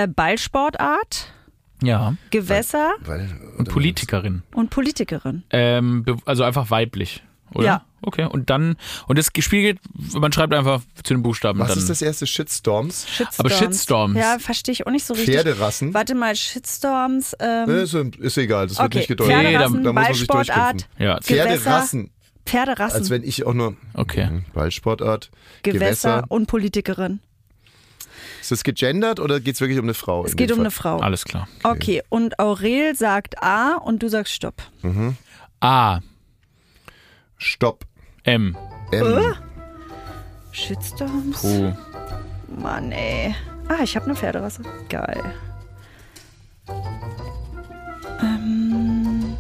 Äh, Ballsportart, ja. Gewässer Weil, Und Politikerin. und Politikerin. Ähm, also einfach weiblich, oder? Ja. Okay, und dann, und das gespiegelt, man schreibt einfach zu den Buchstaben. Was dann. ist das erste Shitstorms? Shitstorms. Aber Shitstorms. Ja, verstehe ich auch nicht so richtig. Pferderassen? Warte mal, Shitstorms. Ähm, Ne, ist, ist egal, das wird okay, nicht gedeutet. Nee, da- Pferderassen, da muss man sich Ballsportart, durchkämpfen. Ja, Pferderassen, Pferderassen, als wenn ich auch nur okay. Mhm, Ballsportart, Gewässer, Gewässer. und Politikerin. Ist das gegendert oder geht es wirklich um eine Frau? Es geht um eine Fall? Frau. Alles klar. Okay, und Aurel sagt A und du sagst Stopp. A, Stopp. M, M. Shitstorms? Oh. Mann, ey. Ah, ich habe eine Pferderasse. Geil. Ähm,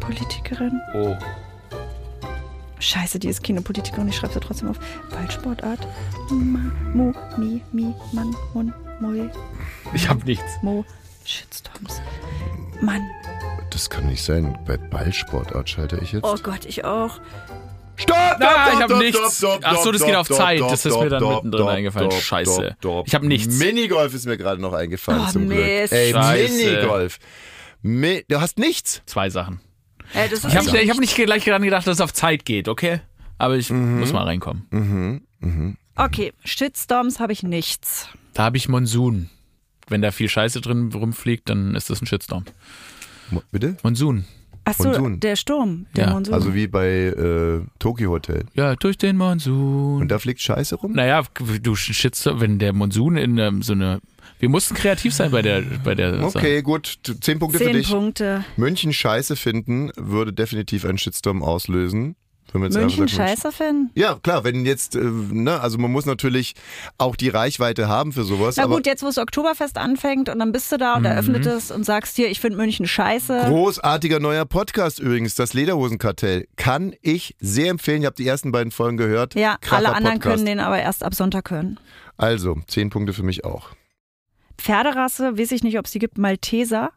Politikerin. Oh. Scheiße, die ist Kinopolitikerin, ich schreibe sie trotzdem auf. Ballsportart. Ma, mo, mi, mi, man, mun, moi, Ich hab nichts. mo. Shitstorms. Mann. Das kann nicht sein. Bei Ballsportart schalte ich jetzt. Oh Gott, ich auch. Stopp! Ah, ich hab nichts. Ach so, das geht auf Zeit. Das ist mir dann mittendrin eingefallen. Scheiße. Ich hab nichts. Minigolf ist mir gerade noch eingefallen Oh, zum Glück. Mist. Ey, Scheiße. Minigolf. Mi du hast nichts. Zwei Sachen. Ey, das ist Ich habe hab nicht gleich daran gedacht, dass es auf Zeit geht, okay? Aber ich muss mal reinkommen. Mhm. Okay, Shitstorms habe ich nichts. Da habe ich Monsun. Wenn da viel Scheiße drin rumfliegt, dann ist das ein Shitstorm. Bitte? Monsun. Achso, Monsun. der Sturm. Der Ja, Monsun. Also wie bei äh, Tokyo Hotel. Ja, durch den Monsun. Und da fliegt Scheiße rum? Naja, du Shitstorm, wenn der Monsun in ähm, so eine. Wir mussten kreativ sein bei der, bei der Sache. Okay, gut. Zehn Punkte für Zehn dich. Punkte. München Scheiße finden würde definitiv einen Shitstorm auslösen. Wenn man jetzt München scheiße finden? Ja, klar, wenn jetzt, äh, ne, also man muss natürlich auch die Reichweite haben für sowas. Na aber gut, jetzt wo das Oktoberfest anfängt und dann bist du da und eröffnet es und sagst dir, ich finde München scheiße. Großartiger neuer Podcast übrigens, das Lederhosenkartell. Kann ich sehr empfehlen. Ich habe die ersten beiden Folgen gehört. Ja, Kracher alle anderen Podcast. können den aber erst ab Sonntag hören. Also, zehn Punkte für mich auch. Pferderasse, weiß ich nicht, ob es die gibt, Malteser.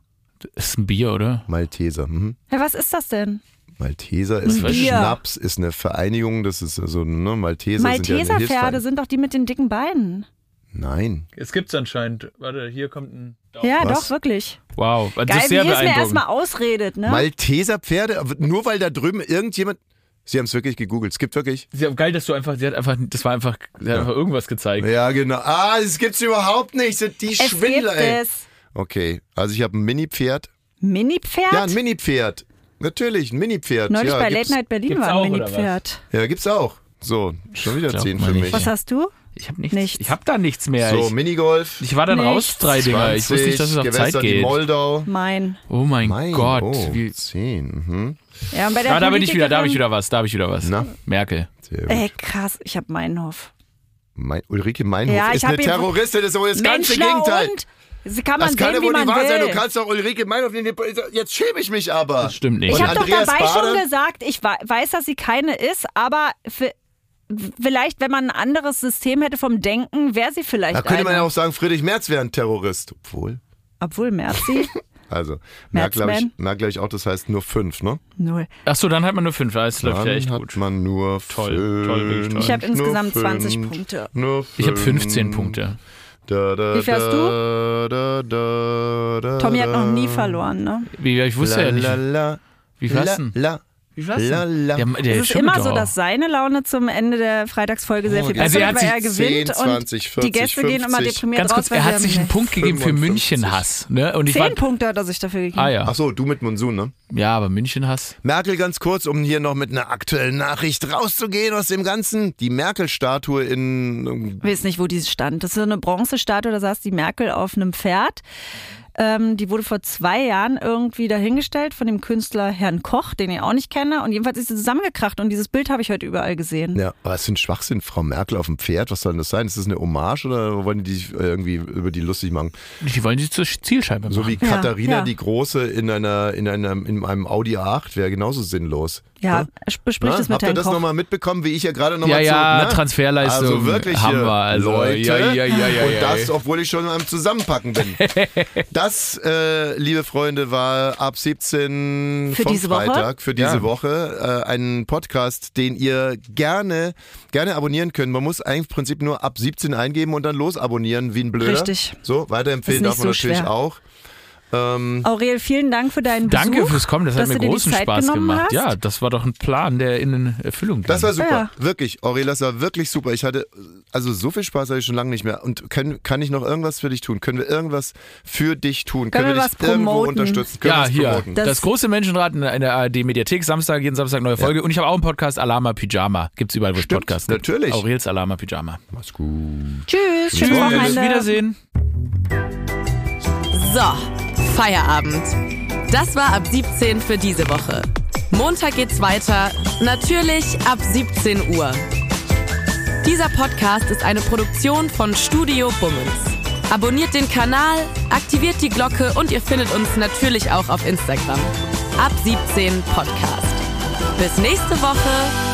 Ist ein Bier, oder? Malteser. Mhm. Ja, was ist das denn? Malteser ist Ein. Schnaps, ist eine Vereinigung, das ist so, ne, Malteser, sind ja Malteser-Pferde sind doch die mit den dicken Beinen. Nein. Es gibt's anscheinend. Warte, hier kommt ein. Ja, Was? doch, wirklich. Wow, das Geil, ist wie sehr es mir beeindruckend. erstmal ausredet, ne? Malteser Pferde, aber nur weil da drüben irgendjemand. Sie haben es wirklich gegoogelt. Es gibt wirklich. Sehr geil, dass du einfach, sie hat einfach, das war einfach, sie hat einfach irgendwas gezeigt. Ja, genau. Ah, das gibt's überhaupt nicht. Sind die es Schwindler, gibt ey. es. Okay, also ich habe ein Mini-Pferd. Mini-Pferd? Ja, ein Mini-Pferd. Natürlich, ein Mini-Pferd. Neulich ja, bei Late Night Berlin gibt's war ein Mini-Pferd. Ja, gibt's auch. So, schon wieder Glaubt 10 man für mich. Was hast du? Ich habe nichts. Nichts. Ich habe da nichts mehr. So, ich, Minigolf. ich war dann raus, Nichts. drei Dinger. Ich wusste nicht, dass es auf Gewässer Zeit die geht. Moldau. Mein. Oh mein, Mein Gott. Oh, Wie, 10. Mhm. Ja, und bei der ah, da bin ich wieder, da habe ich wieder was, da habe ich wieder was. Na? Merkel. Ey, krass, ich habe Meinhof. Mein, Ulrike Meinhof Ja, ich ist eine Terroristin, das ist aber das ganze Gegenteil. und? Das kann man Das kann sehen, ja wie wohl man nicht wahr sein. Du kannst doch Ulrike Meinhof nehmen. Jetzt schäme ich mich aber. Das stimmt nicht. Ich Und habe doch Andreas dabei Bade? schon gesagt, ich weiß, dass sie keine ist, aber für, vielleicht, wenn man ein anderes System hätte vom Denken, wäre sie vielleicht Da könnte man eine. ja auch sagen, Friedrich Merz wäre ein Terrorist. Obwohl. Obwohl Merzi, [laughs] Also, merkt glaube ich, merkt, glaub ich auch, das heißt nur fünf, ne? null. Achso, dann hat man nur fünf. Das läuft Dann ja echt hat gut. man nur Toll, fünf. toll, toll. Ich habe insgesamt fünf, 20 Punkte. Nur Ich habe fünf. 15 Punkte. Da, da, Wie da, da, Tommy hat noch nie verloren, ne? Wie, ich wusste la, ja nicht. La, la, Wie hast du Wie viel hast du la, denn? la. Der, der Es ist immer so, dass seine Laune zum Ende der Freitagsfolge sehr viel Also besser er wird, hat weil er gewinnt 10, 20, und die 40, Gäste gehen immer 50. deprimiert Ganz raus, kurz, weil er hat sich einen Punkt gegeben für 55. München-Hass. Ne? Und ich war. Zehn Punkte hat er sich dafür gegeben. Ah ja. Ach so, du mit Monsun, ne? Ja, aber München-Hass. Merkel ganz kurz, um hier noch mit einer aktuellen Nachricht rauszugehen aus dem Ganzen. Die Merkel-Statue in Ich weiß nicht, wo die stand. Das ist so eine Bronzestatue, da saß die Merkel auf einem Pferd. Ähm, die wurde vor zwei Jahren irgendwie dahingestellt von dem Künstler Herrn Koch, den ich auch nicht kenne. Und jedenfalls ist sie zusammengekracht und dieses Bild habe ich heute überall gesehen. Ja, aber es ist ein Schwachsinn, Frau Merkel auf dem Pferd. Was soll denn das sein? Ist das eine Hommage oder wollen die sich irgendwie über die lustig machen? Die wollen sie zur Zielscheibe machen. So wie Ja, Katharina ja. die Große in einer in einem in einem Audi A8 wäre genauso sinnlos. Ja, Ne? bespricht Na, es mit Habt ihr das nochmal mitbekommen, wie ich ja gerade ja, nochmal ja, zu, ne? Transferleistung Also wirklich haben wir. Also, Leute. Ja, ja, ja, ja, Und ja, das, ja. obwohl ich schon am Zusammenpacken bin. das, [laughs] äh, liebe Freunde, war ab 17 Für vom diese Woche? Freitag für diese Ja. Woche äh, ein Podcast, den ihr gerne, gerne abonnieren könnt. Man muss eigentlich im Prinzip nur ab 17 eingeben und dann losabonnieren wie ein Blöder. Richtig. So, weiterempfehlen darf man so natürlich schwer. auch. Ähm, Aurel, vielen Dank für deinen Besuch. Danke fürs Kommen, das hat mir großen Spaß gemacht. hast. Ja, das war doch ein Plan, der in Erfüllung ging. Das war super, Ja. wirklich. Aurel, das war wirklich super. Ich hatte, also so viel Spaß hatte ich schon lange nicht mehr. Und können, kann ich noch irgendwas für dich tun? Können wir irgendwas für dich tun? Können wir wir was dich irgendwo promoten? unterstützen? Können wir ja, hier. Das, Das- große Menschenrad in der ARD-Mediathek. Samstag, jeden Samstag neue Folge. Und ich habe auch einen Podcast, Alama Pyjama. Gibt's überall, wo es Podcasts gibt. natürlich. Aurels Alama Pyjama. Mach's gut. Tschüss, Tschüss, Wochenende. Wiedersehen. So, Feierabend. Das war ab 17 für diese Woche. Montag geht's weiter, natürlich ab 17 Uhr. Dieser Podcast ist eine Produktion von Studio Bummens. Abonniert den Kanal, aktiviert die Glocke und ihr findet uns natürlich auch auf Instagram. Ab 17 Podcast. Bis nächste Woche.